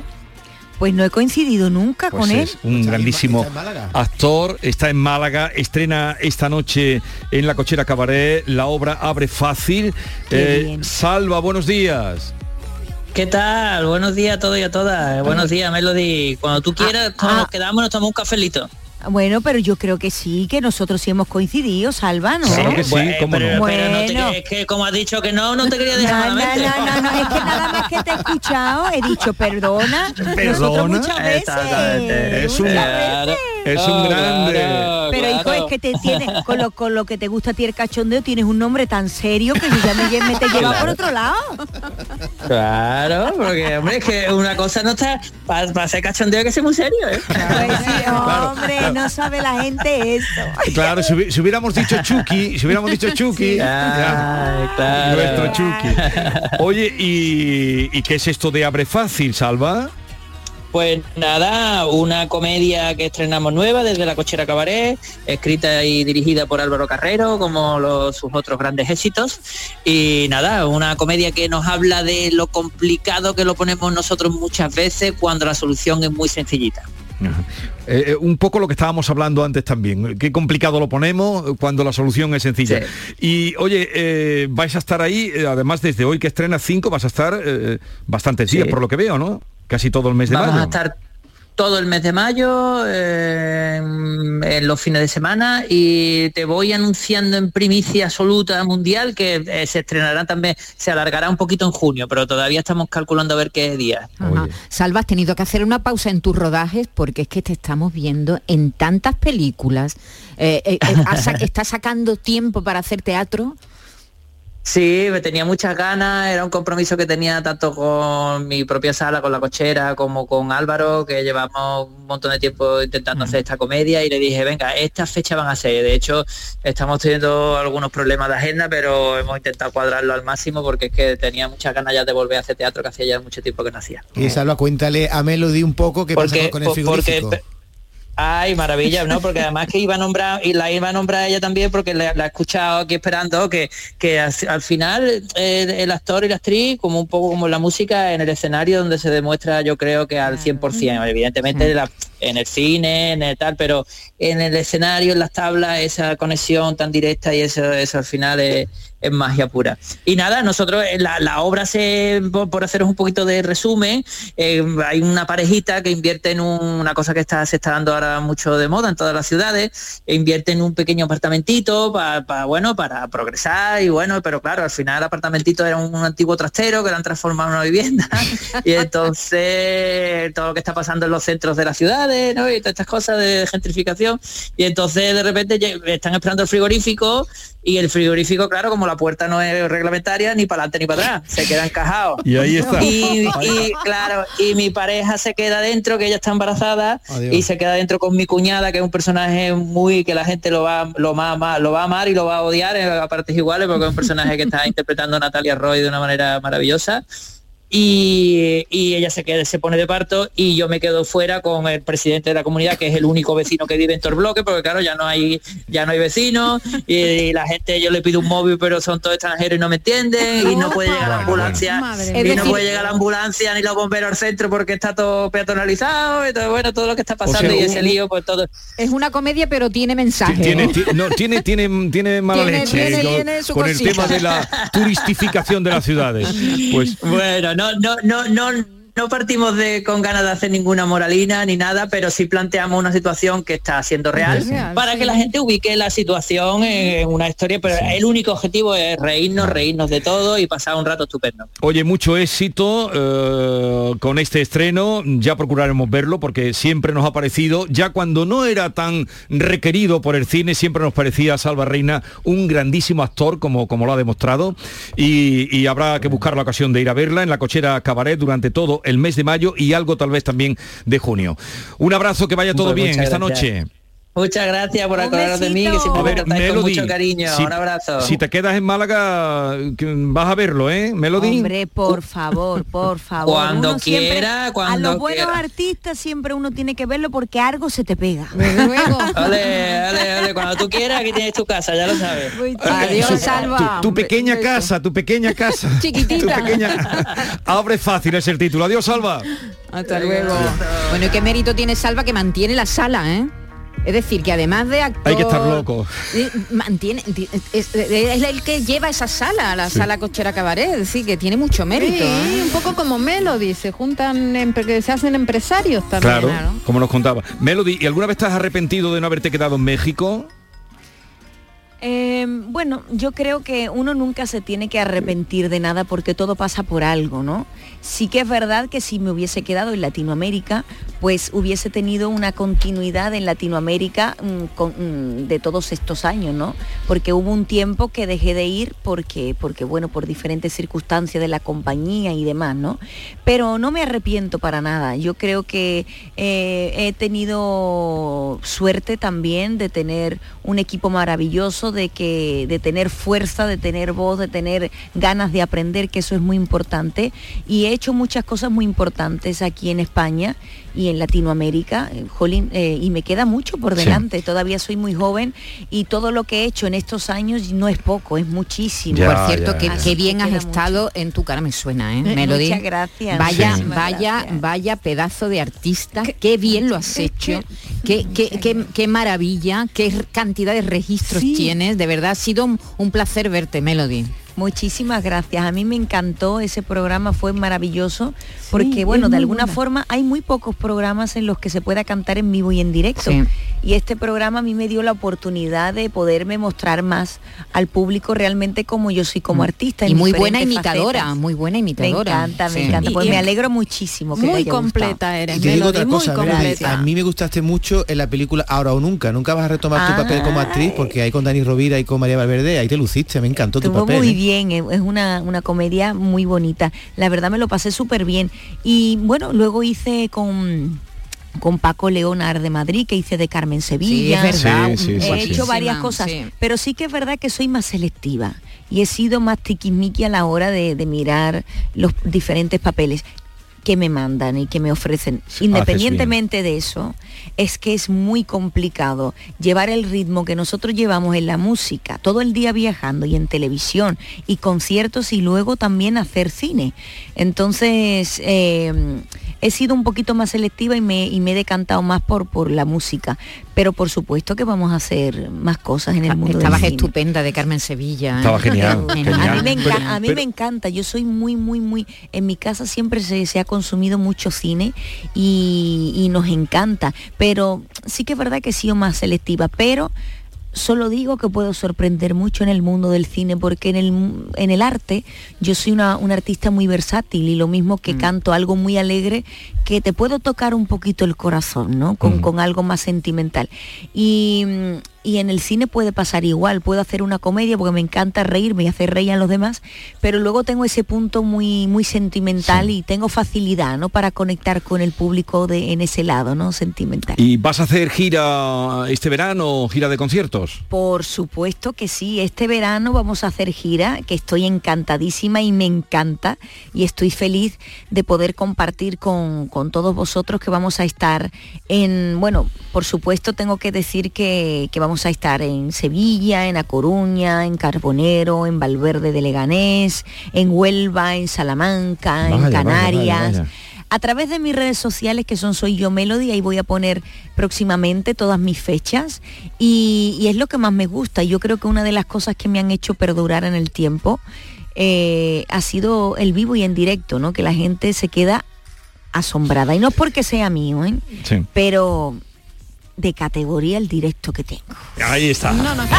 Pues no he coincidido nunca Pues con él. es un grandísimo actor, está en Málaga, estrena esta noche en la Cochera Cabaret, la obra Abre Fácil. Eh, Salva, buenos días. ¿Qué tal? Buenos días a todos y a todas. Buenos días, Melody. Cuando tú quieras, cuando nos quedamos, nos tomamos un cafelito. Bueno, pero yo creo que sí, que nosotros sí hemos coincidido, Salva, ¿no? Claro que sí, Bueno, cómo pero, no. pero no te- Bueno. es que como has dicho que no, no te quería dejar No, no, no, no, no, es que nada más que te he escuchado, he dicho perdona. Nosotros ¿Perdona? muchas veces. Exactamente. Es un, Claro. Es un grande. Claro, Pero hijo, claro. es que te tienes, con lo, con lo que te gusta a ti el cachondeo, tienes un nombre tan serio que yo ya me, me te lleva por otro lado. Claro, porque hombre, es que una cosa no está para ser cachondeo hay que ser muy serio, ¿eh? Pues sí, hombre, no sabe la gente eso. Claro, si, hubi- si hubiéramos dicho Chucky, si hubiéramos dicho Chucky, ya. Ay, claro. nuestro Chucky. Oye, ¿y, y qué es esto de Abre Fácil, Salva? Pues nada, una comedia que estrenamos nueva desde la Cochera Cabaret, escrita y dirigida por Álvaro Carrero, como los, sus otros grandes éxitos. Y nada, una comedia que nos habla de lo complicado que lo ponemos nosotros muchas veces cuando la solución es muy sencillita. Eh, eh, un poco lo que estábamos hablando antes también. Qué complicado lo ponemos cuando la solución es sencilla. Y oye, eh, vais a estar ahí, eh, además desde hoy que estrena 5, vas a estar eh, bastantes días, por lo que veo, ¿no? Casi todo el mes de Vamos mayo. a estar todo el mes de mayo, eh, en los fines de semana, y te voy anunciando en primicia absoluta mundial que eh, se estrenará también, se alargará un poquito en junio, pero todavía estamos calculando a ver qué día. Ajá. Salva, has tenido que hacer una pausa en tus rodajes porque es que te estamos viendo en tantas películas. Eh, eh, eh, ¿Estás sacando tiempo para hacer teatro? Sí, me tenía muchas ganas, era un compromiso que tenía tanto con mi propia sala, con la cochera, como con Álvaro, que llevamos un montón de tiempo intentando hacer esta comedia y le dije, venga, estas fechas van a ser. De hecho, estamos teniendo algunos problemas de agenda, pero hemos intentado cuadrarlo al máximo porque es que tenía muchas ganas ya de volver a hacer teatro, que hacía ya mucho tiempo que no hacía. Y Salva, cuéntale a Melody un poco qué pasa con el porque- frigorífico. Ay, maravilla, ¿no? Porque además que iba a nombrar, y la iba a nombrar ella también porque la, la he escuchado aquí esperando que, que al, al final el, el actor y la actriz, como un poco como la música en el escenario donde se demuestra yo creo que al 100%, evidentemente la- en el cine, en el tal, pero en el escenario, en las tablas, esa conexión tan directa y eso, eso al final es, magia pura. Y nada, nosotros eh, la, la obra se, por, por haceros un poquito de resumen, eh, hay una parejita que invierte en un- una cosa que está, se está dando ahora mucho de moda en todas las ciudades, e invierte en un pequeño apartamentito para, bueno, para progresar y bueno, pero claro, al final el apartamentito era un, antiguo trastero que lo han transformado en una vivienda y entonces todo lo que está pasando en los centros de las ciudades, ¿no? Y todas estas cosas de gentrificación y entonces de repente están esperando el frigorífico y el frigorífico, claro, como la puerta no es reglamentaria, ni para adelante ni para atrás, se queda encajado. Y ahí está. Y, y, claro, y mi pareja se queda dentro, que ella está embarazada, Adiós. y se queda dentro con mi cuñada, que es un personaje muy que la gente lo va, lo va, a lo va a amar y lo va a odiar eh, a partes iguales, porque es un personaje que está interpretando Natalia Roy de una manera maravillosa. Y, y ella se queda, se pone de parto y yo me quedo fuera con el presidente de la comunidad que es el único vecino que vive en todo el bloque porque claro ya no hay ya no hay vecinos y, la gente yo le pido un móvil pero son todos extranjeros y no me entienden y no puede llegar la ambulancia Madre y no puede llegar la ambulancia ni los bomberos al centro porque está todo peatonalizado y todo bueno todo lo que está pasando sea, y un- ese lío pues todo Es una comedia pero tiene mensaje. Tiene, ¿no? no, tiene, tiene, tiene mala Tiene- leche tiene- con, tiene su con el tema de la turistificación de las ciudades. Pues Bueno, no, no, no, no, no partimos de con ganas de hacer ninguna moralina ni nada, pero sí planteamos una situación que está siendo real para sí. que la gente ubique la situación en una historia, pero el único objetivo es reírnos, reírnos de todo y pasar un rato estupendo. Oye, mucho éxito eh, con este estreno. Ya procuraremos verlo porque siempre nos ha parecido, ya cuando no era tan requerido por el cine, siempre nos parecía Salva Reina un grandísimo actor, como, como lo ha demostrado. Y, y habrá que buscar la ocasión de ir a verla en la cochera Cabaret durante todo el mes de mayo y algo tal vez también de junio. Un abrazo, que vaya todo bien esta gracias. noche. Muchas gracias por acordaros de mí, que siempre A me ver, tratáis con mucho cariño. si- un abrazo. Si te quedas en Málaga, vas a verlo, ¿eh, Melody? Hombre, por favor, por favor. Cuando Uno siempre- quiera, a cuando los buenos quiera. artistas siempre uno tiene que verlo porque algo se te pega. Luego. Ole, ole, ole, cuando tú quieras, aquí tienes tu casa, ya lo sabes. Adiós, Salva. Tu, tu pequeña casa, tu pequeña casa. Chiquitita. Tu pequeña... Abre fácil es el título. Adiós, Salva. Hasta luego. Bueno, ¿y qué mérito tiene Salva que mantiene la sala, eh? Es decir, que además de actor... Hay que estar loco. eh, Mantiene, es, es el que lleva esa sala, la Sí. sala cochera cabaret, es decir, que tiene mucho mérito. Sí, ¿eh? un poco como Melody, se juntan, que se hacen empresarios también. Claro, como nos contaba. Melody, ¿y alguna vez estás arrepentido de no haberte quedado en México? Eh, bueno, yo creo que uno nunca se tiene que arrepentir de nada porque todo pasa por algo, ¿no? Sí que es verdad que si me hubiese quedado en Latinoamérica, pues hubiese tenido una continuidad en Latinoamérica mm, mm, de todos estos años, ¿no? Porque hubo un tiempo que dejé de ir porque, porque bueno, por diferentes circunstancias de la compañía y demás, ¿no? Pero no me arrepiento para nada. Yo creo que eh, he tenido suerte también de tener un equipo maravilloso, de que de tener fuerza, de tener voz, de tener ganas de aprender, que eso es muy importante. Y he hecho muchas cosas muy importantes aquí en España y en Latinoamérica, eh, jolín, eh, y me queda mucho por Sí. delante. Todavía soy muy joven y todo lo que he hecho en estos años no es poco, es muchísimo. Por cierto, que, Así qué bien que has estado en tu cara me suena, ¿eh? Eh, Melody. muchas gracias. Vaya, vaya, vaya pedazo de artista, qué, bien lo has hecho, qué, qué, qué- qué maravilla, qué cantidad de registros Sí. tienes, de verdad ha sido un, un placer verte, Melody. Muchísimas gracias. A mí me encantó ese programa, fue maravilloso, porque bueno, de alguna buena. forma hay muy pocos programas en los que se pueda cantar en vivo y en directo. Sí. Y este programa a mí me dio la oportunidad de poderme mostrar más al público realmente como yo soy como artista. Mm. Y muy buena imitadora, facetas. muy buena imitadora. Me encanta, me encanta. Pues Y- me alegro muchísimo que te Muy haya gustado. completa eres, Y te digo otra cosa, completa. a mí me gustaste mucho en la película Ahora o Nunca. Nunca vas a retomar tu papel como actriz porque ahí con Dani Rovira y con María Valverde, ahí te luciste, me encantó tu papel. muy ¿eh? bien, eh, es una, una comedia muy bonita. La verdad me lo pasé súper bien. Y bueno, luego hice con con Paco Leonar de Madrid, que hice de Carmen Sevilla. Sí, es verdad, Sí, sí, He sí, sí. hecho varias cosas, sí. pero sí que es verdad que soy más selectiva y he sido más tiquismiqui a la hora de, de mirar los diferentes papeles que me mandan y que me ofrecen. Independientemente de eso, es que es muy complicado llevar el ritmo que nosotros llevamos en la música, todo el día viajando y en televisión y conciertos y luego también hacer cine. Entonces, eh, he sido un poquito más selectiva y me, y me he decantado más por, por la música. Pero por supuesto que vamos a hacer más cosas en el mundo del Estabas cine. estupenda de Carmen Sevilla. ¿eh? Estaba genial, A mí, me, enca- Pero- a mí pero- me encanta, yo soy muy, muy, muy... En mi casa siempre se, se ha consumido mucho cine y, y nos encanta, pero sí que es verdad que he sido más selectiva, pero solo digo que puedo sorprender mucho en el mundo del cine porque en el, en el arte yo soy una, una artista muy versátil y lo mismo que canto algo muy alegre que te puedo tocar un poquito el corazón, ¿no? Con, con algo más sentimental. Y, mm, y en el cine puede pasar igual, puedo hacer una comedia porque me encanta reírme y hacer reír a los demás, pero luego tengo ese punto muy, muy sentimental y tengo facilidad, ¿no? Para conectar con el público de, en ese lado, ¿no? Sentimental. ¿Y vas a hacer gira este verano, gira de conciertos? Por supuesto que sí, este verano vamos a hacer gira, que estoy encantadísima y me encanta y estoy feliz de poder compartir con, con todos vosotros que vamos a estar en, bueno, por supuesto tengo que decir que, que vamos a estar en Sevilla, en A Coruña, en Carbonero, en Valverde de Leganés, en Huelva, en Salamanca, Vaya, en Canarias. vaya, vaya. A través de mis redes sociales, que son Soy Yo Melody, ahí voy a poner próximamente todas mis fechas y, y es lo que más me gusta. Yo creo que una de las cosas que me han hecho perdurar en el tiempo eh, ha sido el vivo y en directo, ¿no? Que la gente se queda asombrada. Y no es porque sea mío, ¿eh? Sí. Pero de categoría el directo que tengo. Ahí está. No, no.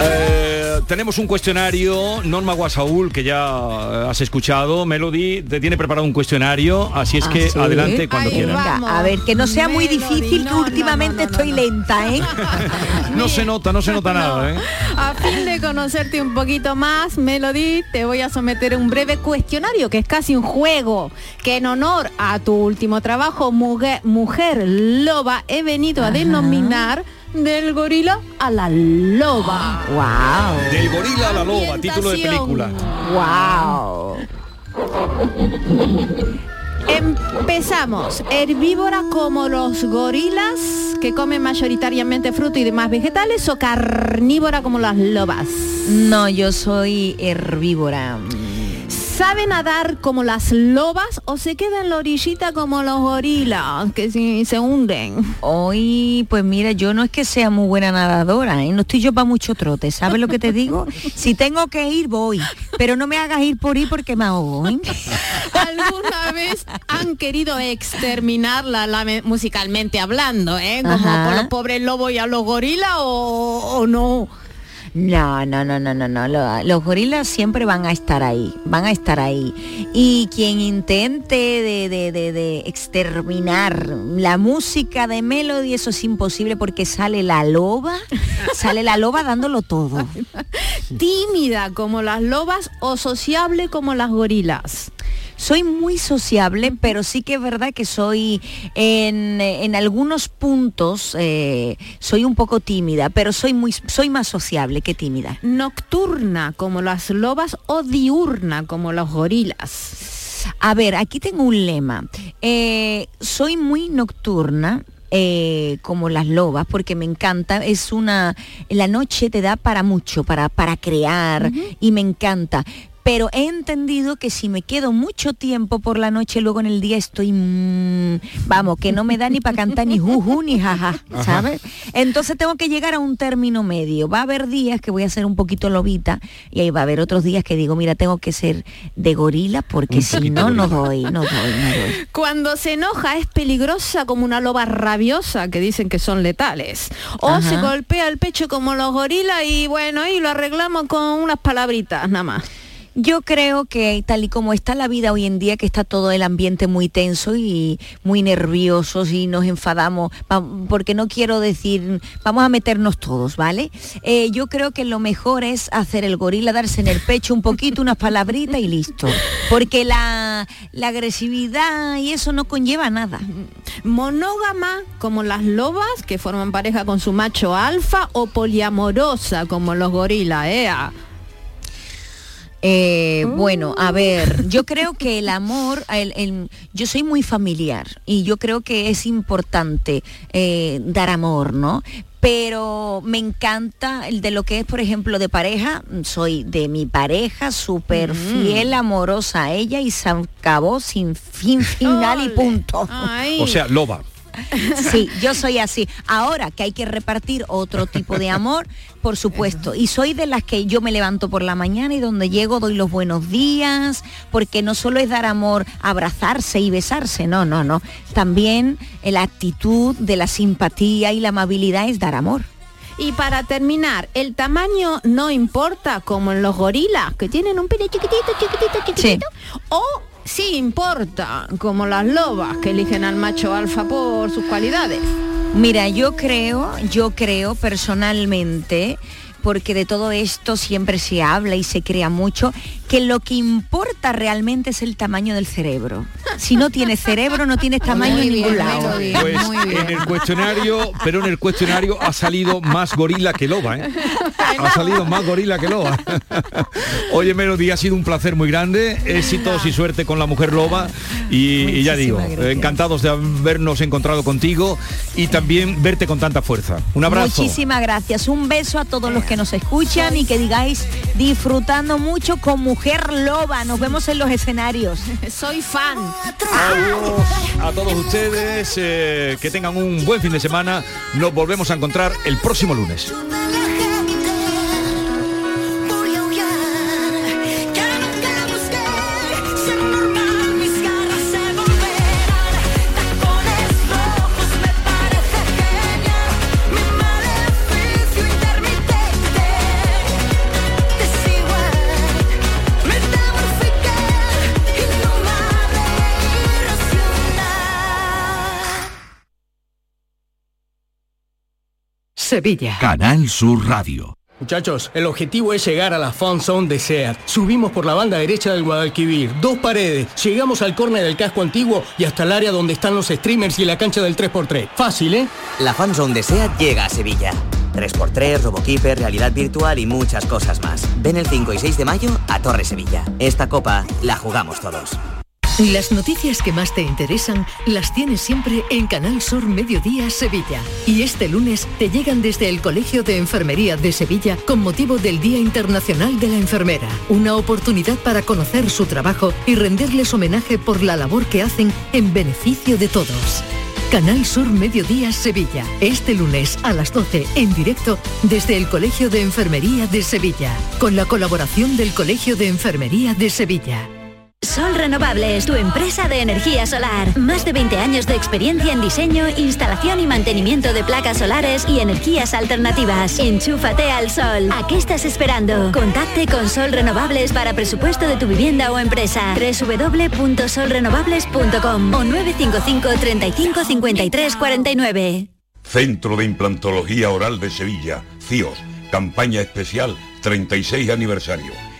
Eh, tenemos un cuestionario, Norma Guasaúl, que ya eh, has escuchado. Melody te tiene preparado un cuestionario, así es Ah, que ¿sí? adelante cuando quieras. a ver, que no sea muy difícil, que últimamente estoy lenta, ¿eh? No se nota, no se nota nada, ¿eh? A fin de conocerte un poquito más, Melody, te voy a someter a un breve cuestionario, que es casi un juego, que en honor a tu último trabajo, Mujer, Mujer Loba, he venido a denominar del gorila a la loba. ¡Wow! Del gorila a la loba, título de película. ¡Wow! Empezamos. Herbívora como los gorilas, que comen mayoritariamente fruto y demás vegetales, o carnívora como las lobas. No, yo soy herbívora. ¿Sabe nadar como las lobas o se queda en la orillita como los gorilas, que si se hunden? Hoy, pues mira, yo no es que sea muy buena nadadora, ¿eh? no estoy yo para mucho trote, ¿sabes lo que te digo? Si tengo que ir, voy, pero no me hagas ir por ir porque me ahogo. ¿eh? ¿Alguna vez han querido exterminarla la me- musicalmente hablando, eh? Como Ajá. por los pobres lobos y a los gorilas o, o no? No, no, no, no, no, no. lo- Los gorilas siempre van a estar ahí, van a estar ahí. Y quien intente de, de- de- de exterminar la música de Melody, eso es imposible porque sale la loba, sale la loba dándolo todo. Tímida como las lobas o sociable como las gorilas. Soy muy sociable, pero sí que es verdad que soy en, en algunos puntos eh, soy un poco tímida, pero soy muy soy más sociable que tímida. Nocturna como las lobas o diurna como los gorilas. A ver, aquí tengo un lema. Eh, soy muy nocturna. eh, como las lobas porque me encanta es una la noche te da para mucho para para crear y me encanta pero he entendido que si me quedo mucho tiempo por la noche, luego en el día estoy, mm, vamos, que no me da ni para cantar ni juju ni jaja. ¿sabes? Entonces tengo que llegar a un término medio. Va a haber días que voy a ser un poquito lobita y ahí va a haber otros días que digo, mira, tengo que ser de gorila porque si no, no doy, no doy, no doy. Cuando se enoja es peligrosa como una loba rabiosa que dicen que son letales. O Ajá. se golpea el pecho como los gorilas y bueno, y lo arreglamos con unas palabritas nada más. Yo creo que tal y como está la vida hoy en día, que está todo el ambiente muy tenso y muy nerviosos y nos enfadamos, porque no quiero decir, vamos a meternos todos, ¿vale? Eh, yo creo que lo mejor es hacer el gorila, darse en el pecho un poquito, unas palabritas y listo. Porque la, la agresividad y eso no conlleva nada. Monógama como las lobas que forman pareja con su macho alfa o poliamorosa como los gorilas, ¿eh? Eh, bueno, a ver, yo creo que el amor, el- el- yo soy muy familiar y yo creo que es importante eh, dar amor, ¿no? Pero me encanta el de lo que es, por ejemplo, de pareja. Soy de mi pareja súper fiel, amorosa a ella y se acabó sin fin final y punto. O sea, loba. Sí, yo soy así. Ahora que hay que repartir otro tipo de amor, por supuesto. Y soy de las que yo me levanto por la mañana y donde llego doy los buenos días, porque no solo es dar amor, abrazarse y besarse, no, no, no. También la actitud de la simpatía y la amabilidad es dar amor. Y para terminar, el tamaño no importa como en los gorilas, que tienen un pene chiquitito, chiquitito, chiquitito. O sí importa, como las lobas, que eligen al macho alfa por sus cualidades. Mira, yo creo, yo creo personalmente, porque de todo esto siempre se habla y se crea mucho, que lo que importa realmente es el tamaño del cerebro. Si no tienes cerebro, no tienes tamaño en ningún lado. Pues en el cuestionario, pero en el cuestionario ha salido más gorila que loba, ¿eh? Ha salido más gorila que loba. Oye, Melody, ha sido un placer muy grande, éxitos y suerte con la mujer loba y, y ya digo, gracias. encantados de habernos encontrado contigo y también verte con tanta fuerza. Un abrazo. Muchísimas gracias. Un beso a todos los que nos escuchan y que digáis disfrutando mucho con Mujer Loba. Nos vemos en los escenarios. Soy fan. Adiós a todos ustedes, eh, que tengan un buen fin de semana. Nos volvemos a encontrar el próximo lunes. Sevilla. Canal Sur Radio. Muchachos, el objetivo es llegar a la Fan Zone de SEAT. Subimos por la banda derecha del Guadalquivir, dos paredes, llegamos al córner del casco antiguo y hasta el área donde están los streamers y la cancha del 3x3. Fácil, ¿eh? La fanzone de SEAT llega a Sevilla. 3x3, Robokeeper, realidad virtual y muchas cosas más. Ven el 5 y 6 de mayo a Torre Sevilla. Esta copa la jugamos todos. Las noticias que más te interesan las tienes siempre en Canal Sur Mediodía Sevilla. Y este lunes te llegan desde el Colegio de Enfermería de Sevilla con motivo del Día Internacional de la Enfermera. Una oportunidad para conocer su trabajo y renderles homenaje por la labor que hacen en beneficio de todos. Canal Sur Mediodía Sevilla. Este lunes a las 12 en directo desde el Colegio de Enfermería de Sevilla. Con la colaboración del Colegio de Enfermería de Sevilla. Sol Renovables, tu empresa de energía solar. Más de 20 años de experiencia en diseño, instalación y mantenimiento de placas solares y energías alternativas. Enchúfate al sol. ¿A qué estás esperando? Contacte con Sol Renovables para presupuesto de tu vivienda o empresa. www.solrenovables.com o 955 35 53 49. Centro de Implantología Oral de Sevilla, CIOS, campaña especial 36 aniversario.